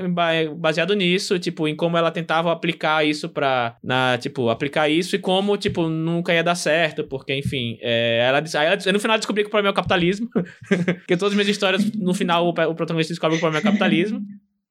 [SPEAKER 1] baseada nisso, tipo, em como ela tentava aplicar isso pra. Na, tipo, aplicar isso e como, tipo, nunca ia dar certo, porque, enfim, é, ela, aí ela, no final descobri que o problema é o capitalismo. porque todas as minhas histórias, no final, o, o protagonista descobre que o problema é o capitalismo.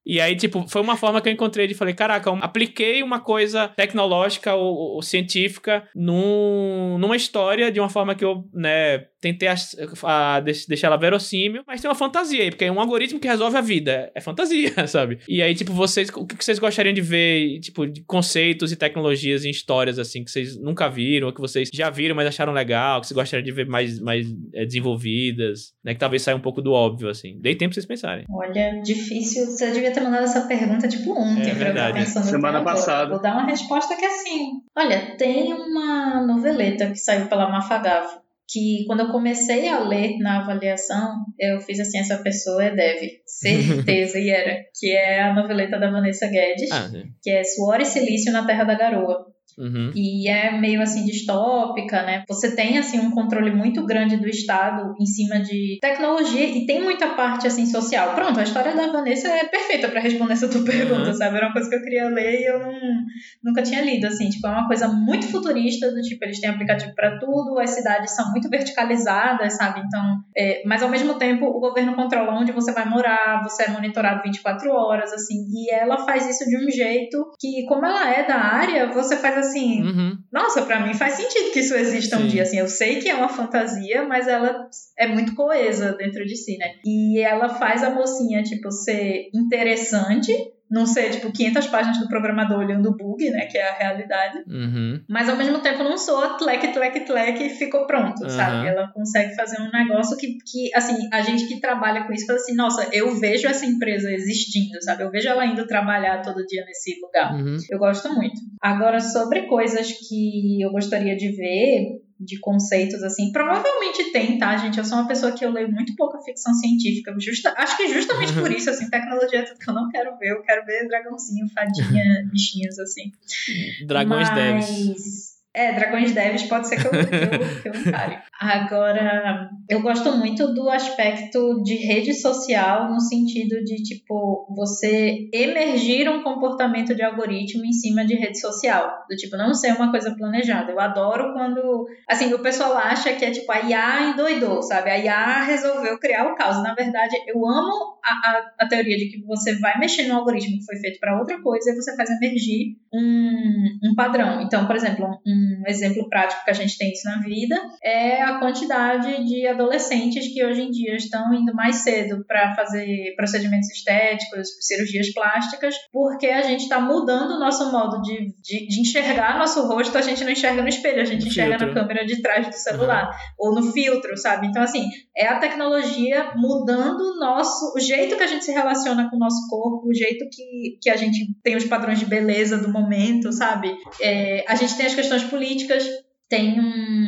[SPEAKER 1] E aí, tipo, foi uma forma que eu encontrei de falei, caraca, apliquei uma coisa tecnológica ou, ou científica num, numa história de uma forma que eu, né, tentei a, a, deixar ela verossímil, mas tem uma fantasia aí, porque é um algoritmo que resolve a vida. É fantasia, sabe? E aí, tipo, vocês, o que vocês gostariam de ver, tipo, de conceitos e tecnologias em histórias, assim, que vocês nunca viram, ou que vocês já viram, mas acharam legal, que vocês gostariam de ver mais, mais é, desenvolvidas, né? Que talvez saia um pouco do óbvio, assim. Dei tempo pra vocês pensarem.
[SPEAKER 2] Olha, difícil. Você devia ter mandado essa pergunta, tipo, ontem, é, pra eu estar pensando.
[SPEAKER 3] Semana passada.
[SPEAKER 2] Vou dar uma resposta que é assim. Olha, tem uma noveleta que saiu pela Mafagafo que quando eu comecei a ler na avaliação, eu fiz assim, essa pessoa é Dev, certeza, e era, que é a noveleta da Vanessa Guedes, ah, que é Suor e Silício na Terra da Garoa. Uhum. E é meio assim distópica, né? Você tem assim um controle muito grande do Estado em cima de tecnologia e tem muita parte assim social. Pronto, a história da Vanessa é perfeita para responder essa tua pergunta, uhum. sabe? Era uma coisa que eu queria ler e eu não, nunca tinha lido assim, tipo, é uma coisa muito futurista do tipo, eles têm aplicativo para tudo, as cidades são muito verticalizadas, sabe? Então, é, mas ao mesmo tempo o governo controla onde você vai morar, você é monitorado 24 horas assim, e ela faz isso de um jeito que como ela é da área, você faz assim uhum. nossa, para mim faz sentido que isso exista Sim. um dia, assim, eu sei que é uma fantasia, mas ela é muito coesa dentro de si, né? E ela faz a mocinha, tipo, ser interessante, não ser, tipo, 500 páginas do programador olhando o bug, né, que é a realidade. Uhum. Mas, ao mesmo tempo, não sou tlec, tlec, tlec e ficou pronto, uhum. sabe? Ela consegue fazer um negócio que, que, assim, a gente que trabalha com isso fala assim, nossa, eu vejo essa empresa existindo, sabe? Eu vejo ela indo trabalhar todo dia nesse lugar. Uhum. Eu gosto muito. Agora, sobre coisas que eu gostaria de ver, de conceitos assim. Provavelmente tem, tá, gente? Eu sou uma pessoa que eu leio muito pouca ficção científica. Justa, acho que justamente por isso, assim, tecnologia é tudo que eu não quero ver. Eu quero ver dragãozinho, fadinha, bichinhos, assim.
[SPEAKER 1] Dragões Mas... devs.
[SPEAKER 2] É, Dragões Devs pode ser que eu, que eu, que eu encare. Agora, eu gosto muito do aspecto de rede social, no sentido de, tipo, você emergir um comportamento de algoritmo em cima de rede social. Do tipo, não ser uma coisa planejada. Eu adoro quando. Assim, o pessoal acha que é tipo, a IA endoidou, sabe? A IA resolveu criar o caos. Na verdade, eu amo a, a, a teoria de que você vai mexer no algoritmo que foi feito para outra coisa e você faz emergir um, um padrão. Então, por exemplo, um um exemplo prático que a gente tem isso na vida é a quantidade de adolescentes que hoje em dia estão indo mais cedo para fazer procedimentos estéticos, cirurgias plásticas, porque a gente está mudando o nosso modo de, de, de, enxergar nosso rosto, a gente não enxerga no espelho, a gente enxerga filtro. na câmera de trás do celular uhum. ou no filtro, sabe? Então, assim, é a tecnologia mudando o nosso, o jeito que a gente se relaciona com o nosso corpo, o jeito que, que a gente tem os padrões de beleza do momento, sabe? É, a gente tem as questões políticas. Tem um,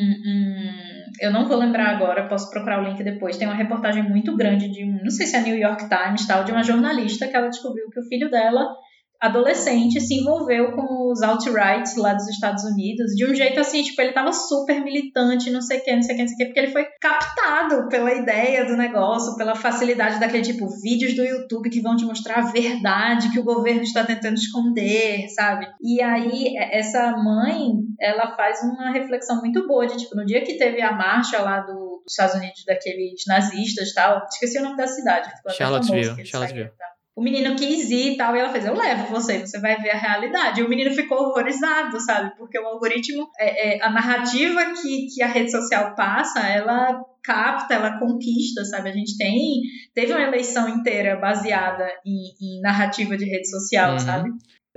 [SPEAKER 2] Eu não vou lembrar agora, posso procurar o link depois. Tem uma reportagem muito grande de. Não sei se é New York Times, tal, de uma jornalista que ela descobriu que o filho dela adolescente se envolveu com os alt-rights lá dos Estados Unidos de um jeito assim, tipo, ele tava super militante, não sei o que, não sei o que, não sei o que, porque ele foi captado pela ideia do negócio, pela facilidade daquele tipo, vídeos do YouTube que vão te mostrar a verdade que o governo está tentando esconder, sabe? E aí, essa mãe, ela faz uma reflexão muito boa de, tipo, no dia que teve a marcha lá do, dos Estados Unidos daqueles nazistas tal, esqueci o nome da cidade,
[SPEAKER 1] Charlottesville, Charlottesville.
[SPEAKER 2] O menino quis ir e tal, e ela fez, eu levo você, você vai ver a realidade. E o menino ficou horrorizado, sabe? Porque o algoritmo, é, é, a narrativa que, que a rede social passa, ela capta, ela conquista, sabe? A gente tem, teve uma eleição inteira baseada em, em narrativa de rede social, uhum. sabe?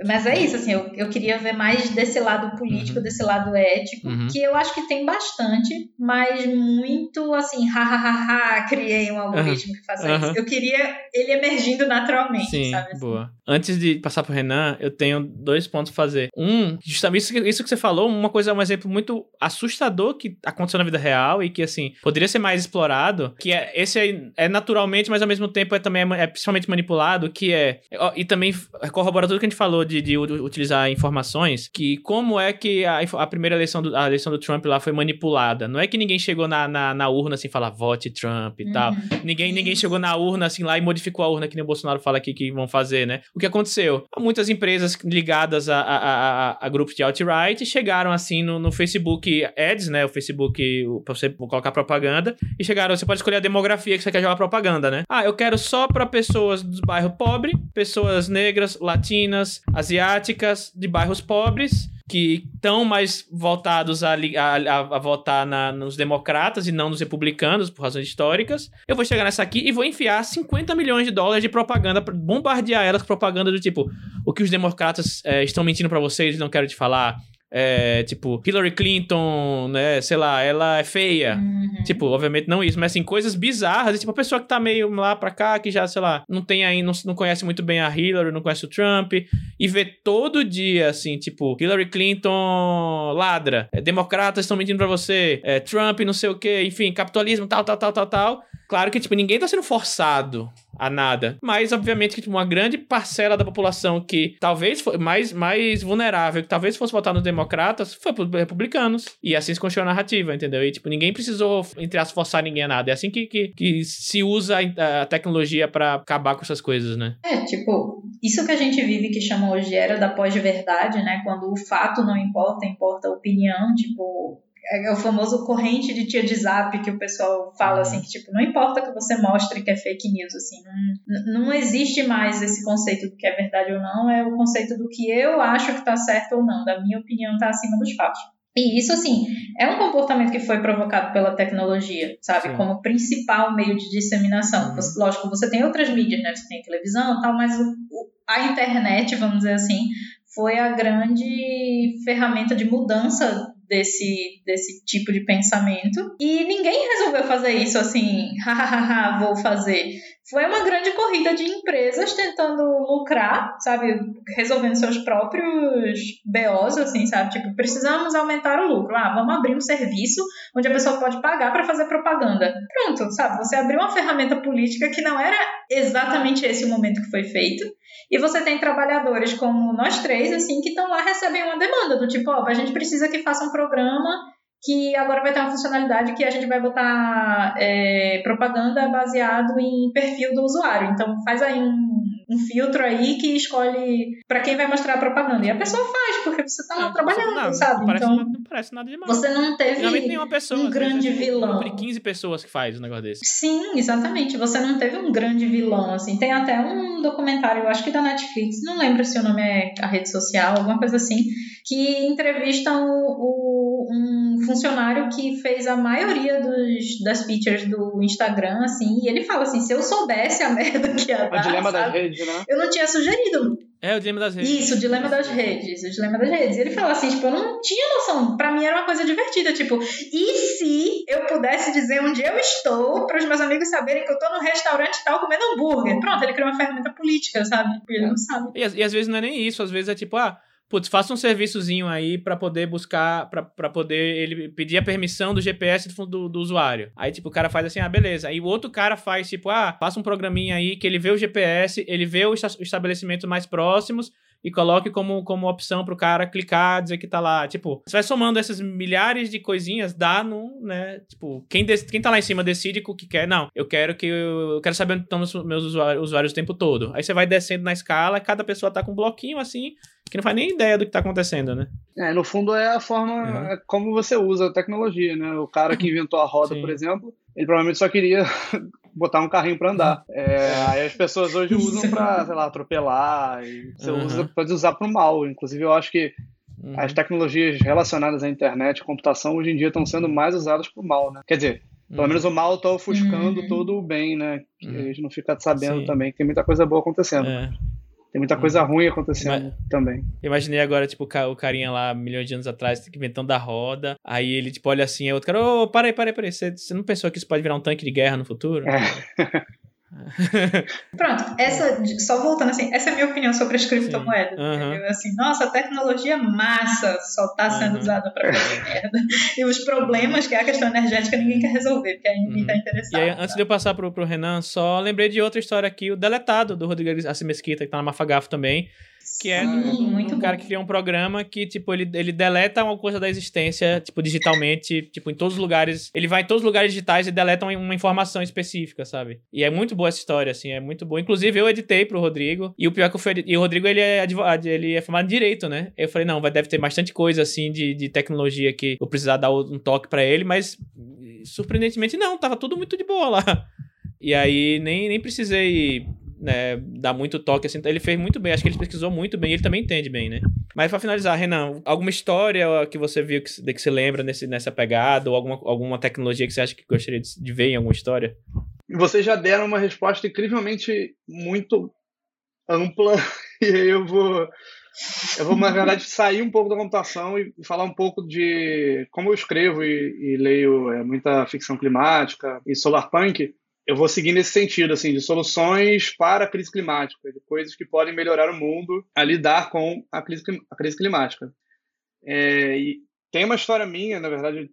[SPEAKER 2] Mas é isso, assim, eu, eu queria ver mais desse lado político, uhum. desse lado ético, uhum. que eu acho que tem bastante, mas muito assim, hahaha, criei um algoritmo uhum. que faça isso. Eu queria ele emergindo naturalmente,
[SPEAKER 1] Sim,
[SPEAKER 2] sabe?
[SPEAKER 1] Assim? boa. Antes de passar pro Renan, eu tenho dois pontos a fazer. Um, justamente isso, isso que você falou, uma coisa, um exemplo muito assustador que aconteceu na vida real e que, assim, poderia ser mais explorado, que é, esse aí é naturalmente, mas ao mesmo tempo é também é, é principalmente manipulado, que é, e também corrobora tudo que a gente falou de, de utilizar informações, que como é que a, a primeira eleição do, a eleição do Trump lá foi manipulada. Não é que ninguém chegou na, na, na urna assim, falar vote Trump e uhum. tal. Ninguém, ninguém chegou na urna assim lá e modificou a urna que nem o Bolsonaro fala aqui que vão fazer, né? O que aconteceu? Muitas empresas ligadas a, a, a, a grupos de alt-right chegaram assim no, no, Facebook Ads, né? O Facebook, pra você colocar propaganda, e chegaram, você pode escolher a demografia que você quer jogar propaganda, né? Ah, eu quero só para pessoas dos bairros pobres, pessoas negras, latinas, asiáticas, de bairros pobres, que estão mais voltados a, a, a votar na, nos democratas e não nos republicanos, por razões históricas. Eu vou chegar nessa aqui e vou enfiar 50 milhões de dólares de propaganda, bombardear elas com propaganda do tipo: o que os democratas é, estão mentindo para vocês, não quero te falar. É, tipo, Hillary Clinton, né, sei lá, ela é feia. Uhum. Tipo, obviamente não isso, mas assim, coisas bizarras. Tipo, a pessoa que tá meio lá pra cá, que já, sei lá, não tem aí, não, não conhece muito bem a Hillary, não conhece o Trump, e vê todo dia, assim, tipo, Hillary Clinton ladra, é, democratas estão mentindo pra você, é, Trump não sei o que, enfim, capitalismo, tal, tal, tal, tal, tal. Claro que, tipo, ninguém tá sendo forçado a nada. Mas, obviamente, que tipo, uma grande parcela da população que talvez foi mais, mais vulnerável, que talvez fosse votar nos democratas, foi para republicanos. E assim se construiu a narrativa, entendeu? E, tipo, ninguém precisou, entre as forçar ninguém a nada. É assim que, que, que se usa a tecnologia para acabar com essas coisas, né?
[SPEAKER 2] É, tipo, isso que a gente vive que chama hoje era da pós-verdade, né? Quando o fato não importa, importa a opinião, tipo, é, é o famoso corrente de tia de zap que o pessoal fala assim, que tipo, não importa que você mostre que é fake news, assim, não, não existe mais esse conceito do que é verdade ou não, é o conceito do que eu acho que tá certo ou não, da minha opinião tá acima dos fatos. E isso, assim, é um comportamento que foi provocado pela tecnologia, sabe? Sim. Como principal meio de disseminação. Uhum. Você, lógico, você tem outras mídias, né? Você tem televisão e tal, mas o, o, a internet, vamos dizer assim, foi a grande ferramenta de mudança desse, desse tipo de pensamento. E ninguém resolveu fazer isso assim, hahaha, vou fazer. Foi uma grande corrida de empresas tentando lucrar, sabe? Resolvendo seus próprios BOs, assim, sabe? Tipo, precisamos aumentar o lucro. Ah, vamos abrir um serviço onde a pessoa pode pagar para fazer propaganda. Pronto, sabe? Você abriu uma ferramenta política que não era exatamente esse o momento que foi feito. E você tem trabalhadores como nós três, assim, que estão lá recebem uma demanda do tipo, ó, oh, a gente precisa que faça um programa que agora vai ter uma funcionalidade que a gente vai botar é, propaganda baseado em perfil do usuário. Então faz aí um, um filtro aí que escolhe para quem vai mostrar a propaganda. E a pessoa faz, porque você está lá é, trabalhando, nada, sabe?
[SPEAKER 1] Não parece, então, não parece nada demais.
[SPEAKER 2] Você não teve
[SPEAKER 1] nenhuma pessoa,
[SPEAKER 2] um grande vilão.
[SPEAKER 1] Entre 15 pessoas que faz um negócio desse.
[SPEAKER 2] Sim, exatamente. Você não teve um grande vilão, assim. Tem até um documentário, eu acho que da Netflix, não lembro se o nome é a rede social, alguma coisa assim, que entrevista o, o funcionário que fez a maioria dos, das features do Instagram, assim, e ele fala assim, se eu soubesse a merda que ia dar,
[SPEAKER 3] O dilema
[SPEAKER 2] sabe,
[SPEAKER 3] das redes, né?
[SPEAKER 2] Eu não tinha sugerido.
[SPEAKER 1] É, o dilema das redes.
[SPEAKER 2] Isso, o dilema das redes, o dilema das redes. E ele fala assim, tipo, eu não tinha noção, pra mim era uma coisa divertida, tipo, e se eu pudesse dizer onde eu estou, para os meus amigos saberem que eu tô no restaurante tal comendo hambúrguer? Pronto, ele criou uma ferramenta política, sabe? Ele não sabe.
[SPEAKER 1] E, e às vezes não é nem isso, às vezes é tipo, ah, putz, faça um serviçozinho aí para poder buscar, para poder ele pedir a permissão do GPS do, do, do, usuário. Aí, tipo, o cara faz assim, ah, beleza. Aí o outro cara faz, tipo, ah, faça um programinha aí que ele vê o GPS, ele vê os estabelecimentos mais próximos e coloque como, como opção pro cara clicar, dizer que tá lá. Tipo, você vai somando essas milhares de coisinhas, dá no, né? Tipo, quem, quem tá lá em cima decide o que quer. Não, eu quero que eu, eu quero saber onde estão os meus usuários, usuários o tempo todo. Aí você vai descendo na escala, cada pessoa tá com um bloquinho assim, que não faz nem ideia do que tá acontecendo, né?
[SPEAKER 3] É, no fundo é a forma uhum. é como você usa a tecnologia, né? O cara que inventou a roda, Sim. por exemplo, ele provavelmente só queria botar um carrinho para andar. É, aí as pessoas hoje usam para, sei lá, atropelar. E você uhum. usa, pode usar para o mal. Inclusive, eu acho que uhum. as tecnologias relacionadas à internet e computação hoje em dia estão sendo mais usadas para o mal, né? Quer dizer, pelo uhum. menos o mal está ofuscando uhum. todo o bem, né? Que a gente não fica sabendo Sim. também que tem muita coisa boa acontecendo. É. Tem muita coisa uhum. ruim acontecendo também.
[SPEAKER 1] Imaginei agora, tipo, o carinha lá, milhões de anos atrás, inventando a roda. Aí ele, tipo, olha assim, é outro cara, ô, oh, para aí, para aí, para aí. Você, você não pensou que isso pode virar um tanque de guerra no futuro? É.
[SPEAKER 2] Pronto, essa, só voltando assim, essa é a minha opinião sobre as criptomoedas. Uhum. Assim, nossa, a tecnologia massa só está sendo uhum. usada para fazer merda. E os problemas, que é a questão energética, ninguém quer resolver, porque aí ninguém está uhum. interessado.
[SPEAKER 1] E aí, antes de eu passar pro, pro Renan, só lembrei de outra história aqui, o Deletado, do Rodrigo Assi Mesquita, que tá na Mafagafo também que é um, cara que cria um programa que, tipo, ele, ele deleta uma coisa da existência, tipo, digitalmente, tipo, em todos os lugares. Ele vai em todos os lugares digitais e deleta uma, uma informação específica, sabe? E é muito boa essa história, assim, é muito boa. Inclusive, eu editei pro Rodrigo, e o pior é que eu fui. E o Rodrigo, ele é advogado, ele é formado em direito, né? Eu falei, não, vai, deve ter bastante coisa, assim, de, de tecnologia que eu precisar dar um toque para ele, mas surpreendentemente não, tava tudo muito de boa lá. E aí nem, nem precisei né, muito toque, assim. Ele fez muito bem, acho que ele pesquisou muito bem ele também entende bem, né? Mas para finalizar, Renan, alguma história que você viu que, de que você lembra nesse, nessa pegada, ou alguma, alguma tecnologia que você acha que gostaria de, de ver em alguma história?
[SPEAKER 3] Vocês já deram uma resposta incrivelmente muito ampla, e aí eu vou. Eu vou, na verdade, sair um pouco da computação e falar um pouco de como eu escrevo e, e leio é, muita ficção climática e solarpunk eu vou seguir nesse sentido, assim, de soluções para a crise climática, de coisas que podem melhorar o mundo a lidar com a crise, a crise climática. É, e tem uma história minha, na verdade,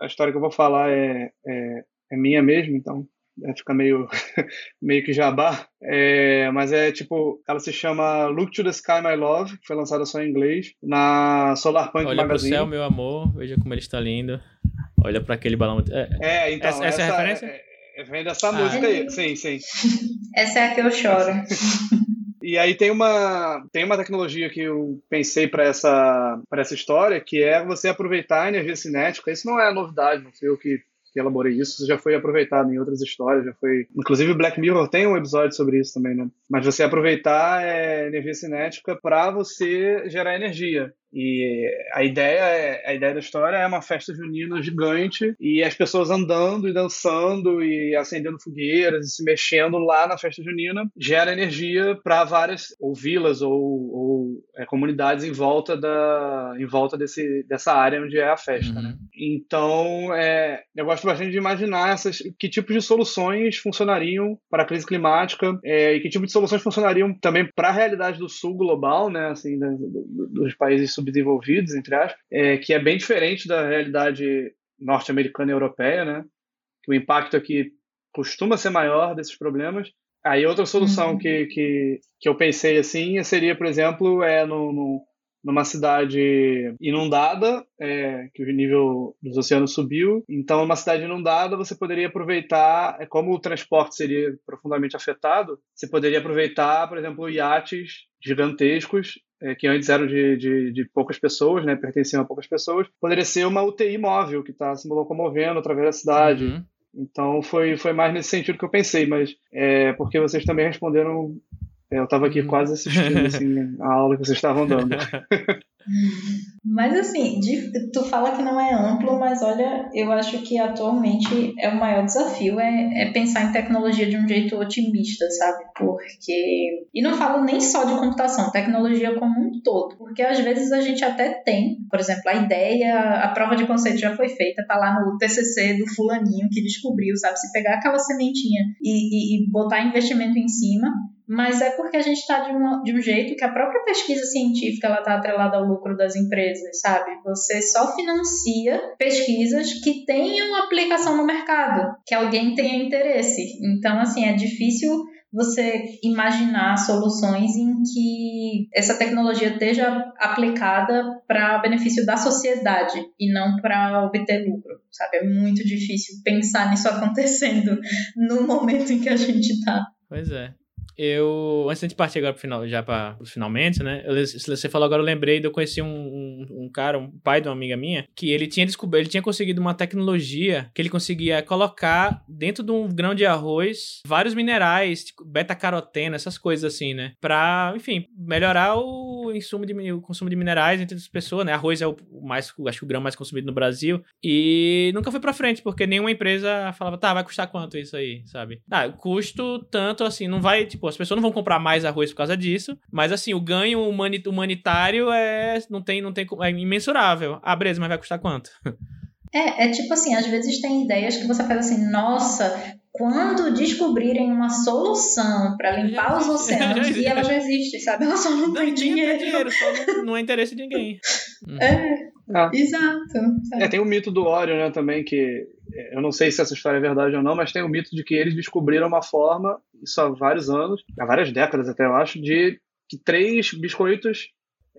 [SPEAKER 3] a história que eu vou falar é, é, é minha mesmo, então é, fica meio, meio que jabá, é, mas é tipo, ela se chama Look to the Sky My Love, que foi lançada só em inglês, na Solar Punk
[SPEAKER 1] Olha
[SPEAKER 3] Magazine.
[SPEAKER 1] Olha pro céu, meu amor, veja como ele está lindo. Olha para aquele balão.
[SPEAKER 3] É, é então. Essa, essa, essa é a referência? É, Vem dessa ah, música aí, sim, sim.
[SPEAKER 2] Essa é a que eu choro.
[SPEAKER 3] E aí tem uma, tem uma tecnologia que eu pensei para essa, essa história, que é você aproveitar a energia cinética. Isso não é novidade, não sei eu que, que elaborei isso, isso já foi aproveitado em outras histórias, já foi... Inclusive o Black Mirror tem um episódio sobre isso também, né? Mas você aproveitar é, energia cinética para você gerar energia. E a ideia, é, a ideia da história é uma festa junina gigante e as pessoas andando e dançando e acendendo fogueiras e se mexendo lá na festa junina gera energia para várias ou vilas ou, ou é, comunidades em volta da em volta desse, dessa área onde é a festa. Uhum. Né? Então, é, eu gosto bastante de imaginar essas, que tipos de soluções funcionariam para a crise climática é, e que tipo de soluções funcionariam também para a realidade do sul global, né, assim, dos países subdesenvolvidos, entre aspas, é, que é bem diferente da realidade norte-americana e europeia, né? Que o impacto aqui costuma ser maior desses problemas. Aí outra solução uhum. que, que, que eu pensei assim seria, por exemplo, é no, no numa cidade inundada, é, que o nível dos oceanos subiu. Então, numa cidade inundada, você poderia aproveitar, é, como o transporte seria profundamente afetado, você poderia aproveitar, por exemplo, iates gigantescos que antes eram de, de, de, poucas pessoas, né, pertenciam a poucas pessoas, poderia ser uma UTI móvel que está se locomovendo através da cidade. Uhum. Então foi, foi mais nesse sentido que eu pensei, mas é porque vocês também responderam eu estava aqui uhum. quase assistindo assim, a aula que vocês estavam dando.
[SPEAKER 2] Mas assim, de, tu fala que não é amplo, mas olha, eu acho que atualmente é o maior desafio é, é, pensar em tecnologia de um jeito otimista, sabe? Porque. E não falo nem só de computação, tecnologia como um todo. Porque às vezes a gente até tem, por exemplo, a ideia, a prova de conceito já foi feita, tá lá no TCC do fulaninho que descobriu, sabe? Se pegar aquela sementinha e, e, e botar investimento em cima, mas é porque a gente está de, de, um jeito que a própria pesquisa científica ela está atrelada ao lucro das empresas, sabe? Você só financia pesquisas que tenham aplicação no mercado, que alguém tenha interesse. Então, assim, é difícil você imaginar soluções em que essa tecnologia esteja aplicada para benefício da sociedade e não para obter lucro, sabe? É muito difícil pensar nisso acontecendo no momento em que a gente está.
[SPEAKER 1] Pois é eu. Antes de partir agora pro final, já para os finalmente, né? Eu, você falou agora, eu lembrei de eu conheci um, um, um, cara, um pai de uma amiga minha, que ele tinha descoberto, ele tinha conseguido uma tecnologia que ele conseguia colocar dentro de um grão de arroz vários minerais, tipo beta-caroteno, essas coisas assim, né? Pra, enfim, melhorar o o insumo de, o consumo de minerais entre as pessoas, né? Arroz é o mais, acho que o grão mais consumido no Brasil. E nunca foi pra frente, porque nenhuma empresa falava, tá, vai custar quanto isso aí, sabe? Ah, custo tanto assim, não vai, tipo, as pessoas não vão comprar mais arroz por causa disso, mas assim, o ganho humanitário é, não tem, não tem, é imensurável. Ah, beleza, mas vai custar quanto?
[SPEAKER 2] É, é tipo assim, às vezes tem ideias que você faz assim, nossa, quando descobrirem uma solução para limpar os oceanos, e ela já existe, sabe? Ela só não, não tem dinheiro.
[SPEAKER 1] dinheiro só não, não, é interesse de ninguém.
[SPEAKER 2] É, ah. exato.
[SPEAKER 3] É, tem o mito do óleo, né, também, que é, eu não sei se essa história é verdade ou não, mas tem o mito de que eles descobriram uma forma, isso há vários anos, há várias décadas até, eu acho, de que três biscoitos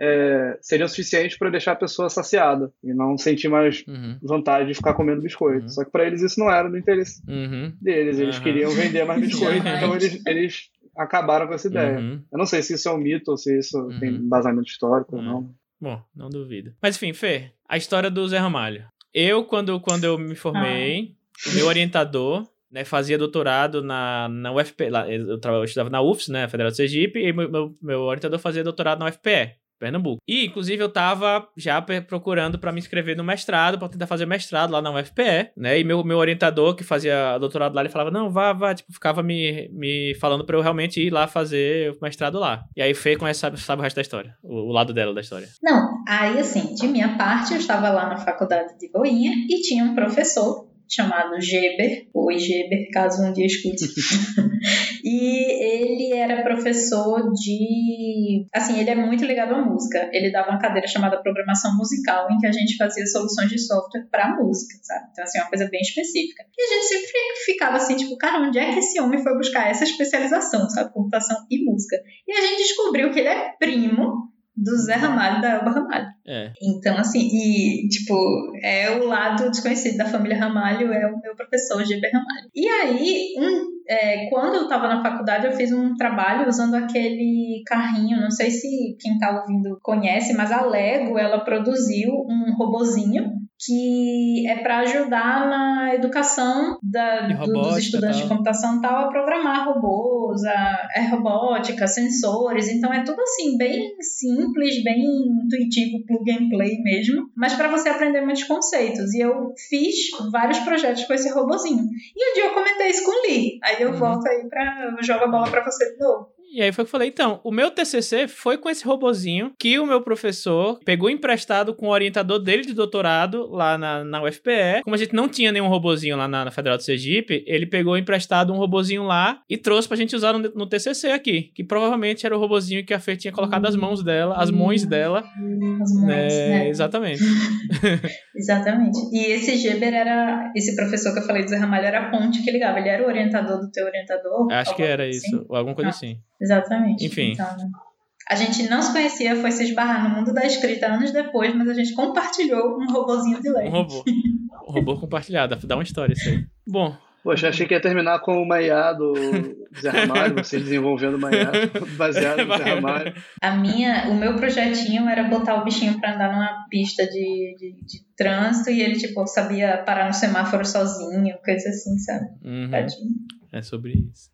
[SPEAKER 3] é, seriam suficientes para deixar a pessoa saciada e não sentir mais uhum. vontade de ficar comendo biscoito. Uhum. Só que para eles isso não era do interesse uhum. deles. Eles queriam vender mais biscoito, então eles, eles acabaram com essa ideia. Uhum. Eu não sei se isso é um mito ou se isso uhum. tem embasamento histórico ou não.
[SPEAKER 1] Bom, não duvido. Mas enfim, Fê, a história do Zé Ramalho. Eu, quando, quando eu me formei, ah. meu orientador né, fazia doutorado na, na UFP, lá, eu, eu estudava na UFS, né, Federal de Sergipe, e meu, meu, meu orientador fazia doutorado na UFPE, Pernambuco. E, inclusive, eu tava já procurando para me inscrever no mestrado, para tentar fazer mestrado lá na UFPE, né? E meu, meu orientador, que fazia doutorado lá, ele falava, não, vá, vá, tipo, ficava me, me falando para eu realmente ir lá fazer o mestrado lá. E aí Fê conhece, sabe, sabe o resto da história, o, o, lado dela da história.
[SPEAKER 2] Não, aí assim, de minha parte, eu estava lá na faculdade de Goiânia e tinha um professor chamado Geber, oi Geber, caso um dia escute. e ele era professor de. Assim, ele é muito ligado à música. Ele dava uma cadeira chamada Programação Musical, em que a gente fazia soluções de software para música, sabe? Então, assim, é uma coisa bem específica. E a gente sempre ficava assim, tipo, cara, onde é que esse homem foi buscar essa especialização, sabe? Computação e música. E a gente descobriu que ele é primo do Zé Ramalho da Elba Ramalho. É. Então, assim, e, tipo, é o lado desconhecido da família Ramalho, é o meu professor, Geber Ramalho. E aí, um, é, quando eu estava na faculdade, eu fiz um trabalho usando aquele carrinho, não sei se quem está ouvindo conhece, mas a Lego, ela produziu um robozinho que é para ajudar na educação da, robótica, dos estudantes tal. de computação tal a programar robôs, a, a robótica, sensores. Então é tudo assim, bem simples, bem intuitivo, plug and play mesmo, mas para você aprender muitos conceitos. E eu fiz vários projetos com esse robozinho. E um dia eu comentei isso com o Lee. Aí eu uhum. volto aí para jogar a bola para você de novo.
[SPEAKER 1] E aí foi que eu falei, então, o meu TCC foi com esse robozinho que o meu professor pegou emprestado com o orientador dele de doutorado lá na, na UFPE. Como a gente não tinha nenhum robozinho lá na, na Federal do Sergipe, ele pegou emprestado um robozinho lá e trouxe pra gente usar no, no TCC aqui, que provavelmente era o robozinho que a Fê tinha colocado as mãos dela, as mãos dela.
[SPEAKER 2] As mãos,
[SPEAKER 1] é, né? Exatamente.
[SPEAKER 2] exatamente. E esse Geber era, esse professor que eu falei do Zé Ramalho era a ponte que ligava, ele era o orientador do teu orientador?
[SPEAKER 1] Acho que era assim? isso, alguma coisa ah. assim.
[SPEAKER 2] Exatamente.
[SPEAKER 1] Enfim. Então,
[SPEAKER 2] a gente não se conhecia, foi se esbarrar no mundo da escrita anos depois, mas a gente compartilhou um robozinho de lei.
[SPEAKER 1] Um robô. Um robô compartilhado. Dá uma história isso aí. Bom.
[SPEAKER 3] Poxa, achei que ia terminar com uma IA do Zé Ramalho, você desenvolvendo uma IA baseada no Zé Ramalho.
[SPEAKER 2] A minha, o meu projetinho era botar o bichinho para andar numa pista de, de, de, trânsito e ele, tipo, sabia parar no semáforo sozinho, coisa assim, sabe?
[SPEAKER 1] Uhum. Tadinho. É sobre isso.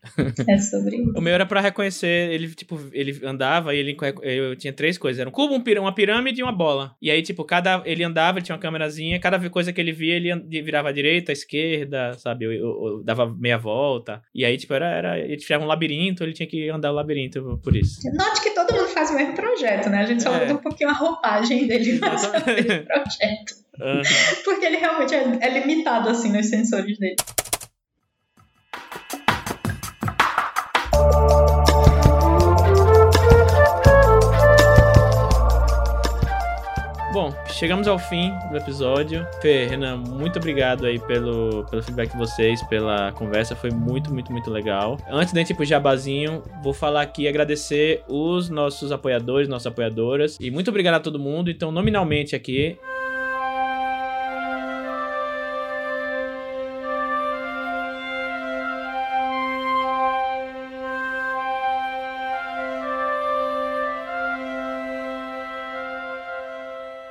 [SPEAKER 2] É sobre isso.
[SPEAKER 1] o meu era pra reconhecer, ele, tipo, ele andava e ele eu tinha três coisas. Era um cubo, um uma pirâmide e uma bola. E aí, tipo, cada. Ele andava, ele tinha uma câmerazinha, cada coisa que ele via, ele virava à direita, à esquerda, sabe? Eu, eu, eu dava meia volta. E aí, tipo, era, era. Ele tirava um labirinto, ele tinha que andar o labirinto por isso.
[SPEAKER 2] Note que todo mundo faz o mesmo projeto, né? A gente só é. muda um pouquinho a roupagem dele no projeto. Uhum. Porque ele realmente é, é limitado, assim, nos sensores dele.
[SPEAKER 1] Bom, chegamos ao fim do episódio. Fê, Renan, muito obrigado aí pelo, pelo feedback de vocês, pela conversa. Foi muito, muito, muito legal. Antes da gente ir pro jabazinho, vou falar aqui agradecer os nossos apoiadores, nossas apoiadoras. E muito obrigado a todo mundo. Então, nominalmente aqui,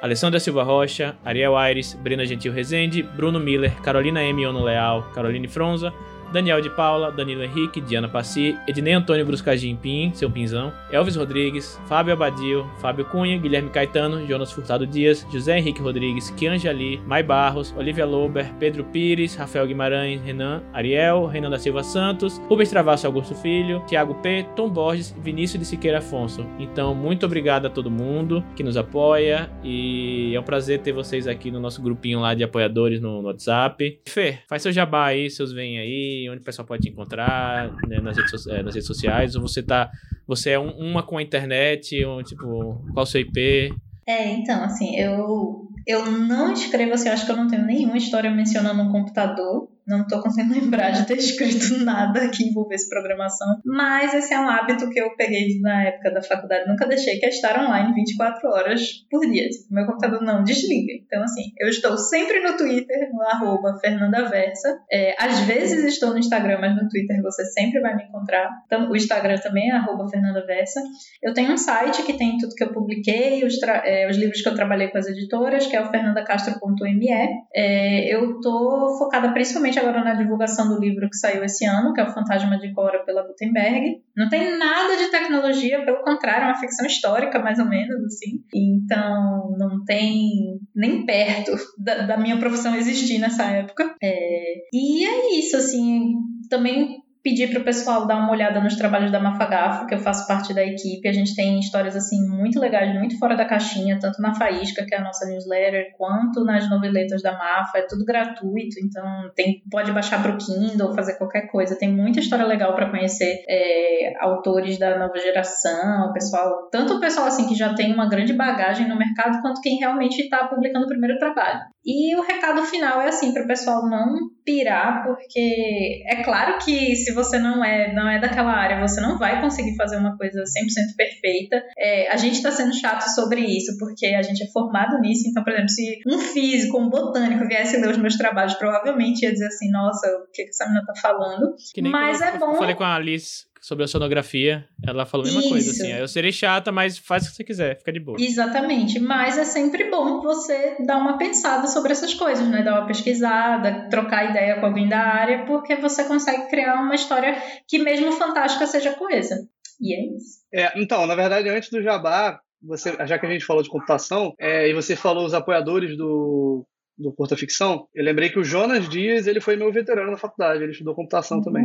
[SPEAKER 1] Alessandra Silva Rocha, Ariel Aires, Brena Gentil Rezende, Bruno Miller, Carolina M. Ono Leal, Caroline Fronza, Daniel de Paula, Danilo Henrique, Diana Passi, Ednei Antônio Bruscagim Pim, seu pinzão, Elvis Rodrigues, Fábio Abadio, Fábio Cunha, Guilherme Caetano, Jonas Furtado Dias, José Henrique Rodrigues, Kianja Ali, Mai Barros, Olivia Lober, Pedro Pires, Rafael Guimarães, Renan Ariel, Renan da Silva Santos, Rubens Travasso Augusto Filho, Thiago P, Tom Borges, Vinícius de Siqueira Afonso. Então, muito obrigado a todo mundo que nos apoia e é um prazer ter vocês aqui no nosso grupinho lá de apoiadores no, no WhatsApp. Fê, faz seu jabá aí, seus vem aí, onde o pessoal pode te encontrar né, nas, redes, é, nas, redes, sociais, ou você tá. Você é um, uma com a internet, ou tipo, qual o seu IP?
[SPEAKER 2] É, então, assim, eu, eu não escrevo assim, eu acho que eu não tenho nenhuma história mencionando um computador. Não estou conseguindo lembrar de ter escrito nada que envolvesse programação, mas esse é um hábito que eu peguei na época da faculdade, nunca deixei, que é estar online 24 horas por dia. Tipo, meu computador não desliga. Então, assim, eu estou sempre no Twitter, no arroba FernandaVersa. É, às vezes estou no Instagram, mas no Twitter você sempre vai me encontrar. Então, o Instagram também é arroba FernandaVersa. Eu tenho um site que tem tudo que eu publiquei, os, é, os livros que eu trabalhei com as editoras, que é o fernandacastro.me. É, eu estou focada principalmente agora na divulgação do livro que saiu esse ano, que é O Fantasma de Cora pela Gutenberg. Não tem nada de tecnologia, pelo contrário, é uma ficção histórica, mais ou menos, assim. Então, não tem nem perto da, da minha profissão existir nessa época. É, e é isso, assim. Também pedir para o pessoal dar uma olhada nos trabalhos da Mafagafo, que eu faço parte da equipe. A gente tem histórias assim muito legais, muito fora da caixinha, tanto na Faísca, que é a nossa newsletter, quanto nas noveletas da Mafa. É tudo gratuito, então tem, pode baixar para o Kindle, fazer qualquer coisa. Tem muita história legal para conhecer é, autores da nova geração, pessoal, tanto o pessoal assim que já tem uma grande bagagem no mercado, quanto quem realmente está publicando o primeiro trabalho. E o recado final é assim para o pessoal não pirar, porque é claro que se você não é não é daquela área, você não vai conseguir fazer uma coisa 100% perfeita. É, a gente está sendo chato sobre isso, porque a gente é formado nisso. Então, por exemplo, se um físico, um botânico viesse ler os meus trabalhos, provavelmente ia dizer assim: nossa, o que, que essa menina tá falando? Mas é bom.
[SPEAKER 1] Eu falei com a Alice sobre a sonografia, ela falou a mesma Isso. coisa, assim. Eu serei chata, mas faz o que você quiser, fica de boa.
[SPEAKER 2] Exatamente, mas é sempre bom você dar uma pensada sobre essas coisas, né? Dar uma pesquisada, trocar ideia com alguém da área, porque você consegue criar uma história que mesmo fantástica seja coesa. E é isso.
[SPEAKER 3] É, então, na verdade, antes do Jabá, você, já que a gente falou de computação, é, e você falou os apoiadores do, do Curta Ficção, eu lembrei que o Jonas Dias, ele foi meu veterano na faculdade, ele estudou computação uhum. também.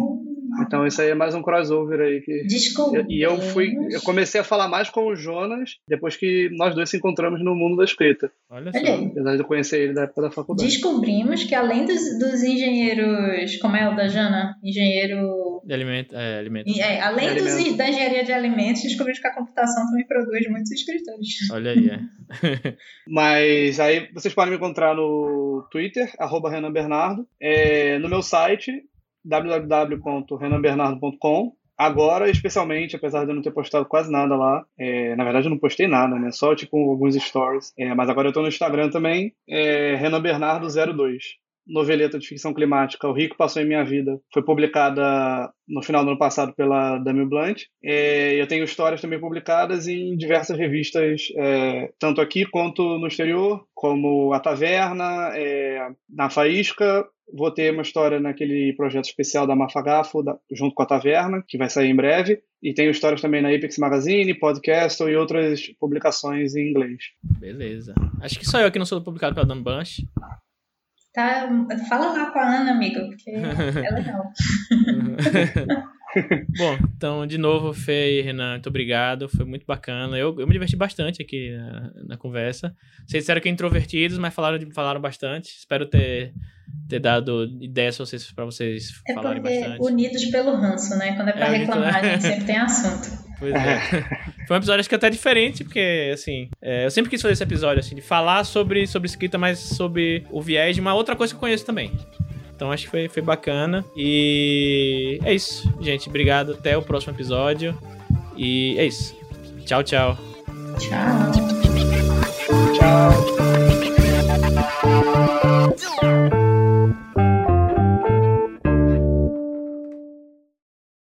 [SPEAKER 3] Então isso aí é mais um crossover aí que.
[SPEAKER 2] Desculpa.
[SPEAKER 3] E eu fui. Eu comecei a falar mais com o Jonas depois que nós dois se encontramos no mundo da escrita.
[SPEAKER 1] Olha só.
[SPEAKER 3] Apesar de eu conhecer ele da época da faculdade.
[SPEAKER 2] Descobrimos que além dos, dos engenheiros. Como é o da Jana? Engenheiro.
[SPEAKER 1] De alimento, é, alimentos.
[SPEAKER 2] É, além dos, alimentos. da engenharia de alimentos, descobrimos que a computação também produz muitos escritores.
[SPEAKER 1] Olha aí, é.
[SPEAKER 3] Mas aí vocês podem me encontrar no Twitter, arroba Renan Bernardo. É, no meu site, www.renanbernardo.com. Agora, especialmente, apesar de eu não ter postado quase nada lá, é, na verdade eu não postei nada, né? Só tipo alguns stories. É, mas agora eu tô no Instagram também, é, Renan Bernardo02. Noveleta de ficção climática, O Rico Passou em Minha Vida, foi publicada no final do ano passado pela Dami Blunt. É, eu tenho histórias também publicadas em diversas revistas, é, tanto aqui quanto no exterior, como A Taverna, é, na Faísca, Vou ter uma história naquele projeto especial da Mafagafo, da, junto com a Taverna, que vai sair em breve. E tenho histórias também na Apex Magazine, Podcast e outras publicações em inglês.
[SPEAKER 1] Beleza. Acho que só eu que não sou publicado pela Dan Bunch.
[SPEAKER 2] Tá, fala lá com a Ana, amigo, porque é legal.
[SPEAKER 1] Bom, então, de novo, Fê e Renan, muito obrigado. Foi muito bacana. Eu, eu me diverti bastante aqui na, na conversa. Vocês disseram que é introvertidos, mas falaram, falaram bastante. Espero ter ter dado ideias pra vocês, pra vocês
[SPEAKER 2] é
[SPEAKER 1] falarem bastante.
[SPEAKER 2] unidos pelo ranço, né? Quando é pra é, reclamar, a gente sempre tem assunto.
[SPEAKER 1] Pois é. Foi um episódio acho que até diferente, porque, assim, é, eu sempre quis fazer esse episódio, assim, de falar sobre, sobre escrita, mas sobre o viés de uma outra coisa que eu conheço também. Então acho que foi, foi bacana. E é isso, gente. Obrigado. Até o próximo episódio. E é isso. Tchau, tchau.
[SPEAKER 2] Tchau.
[SPEAKER 3] Tchau.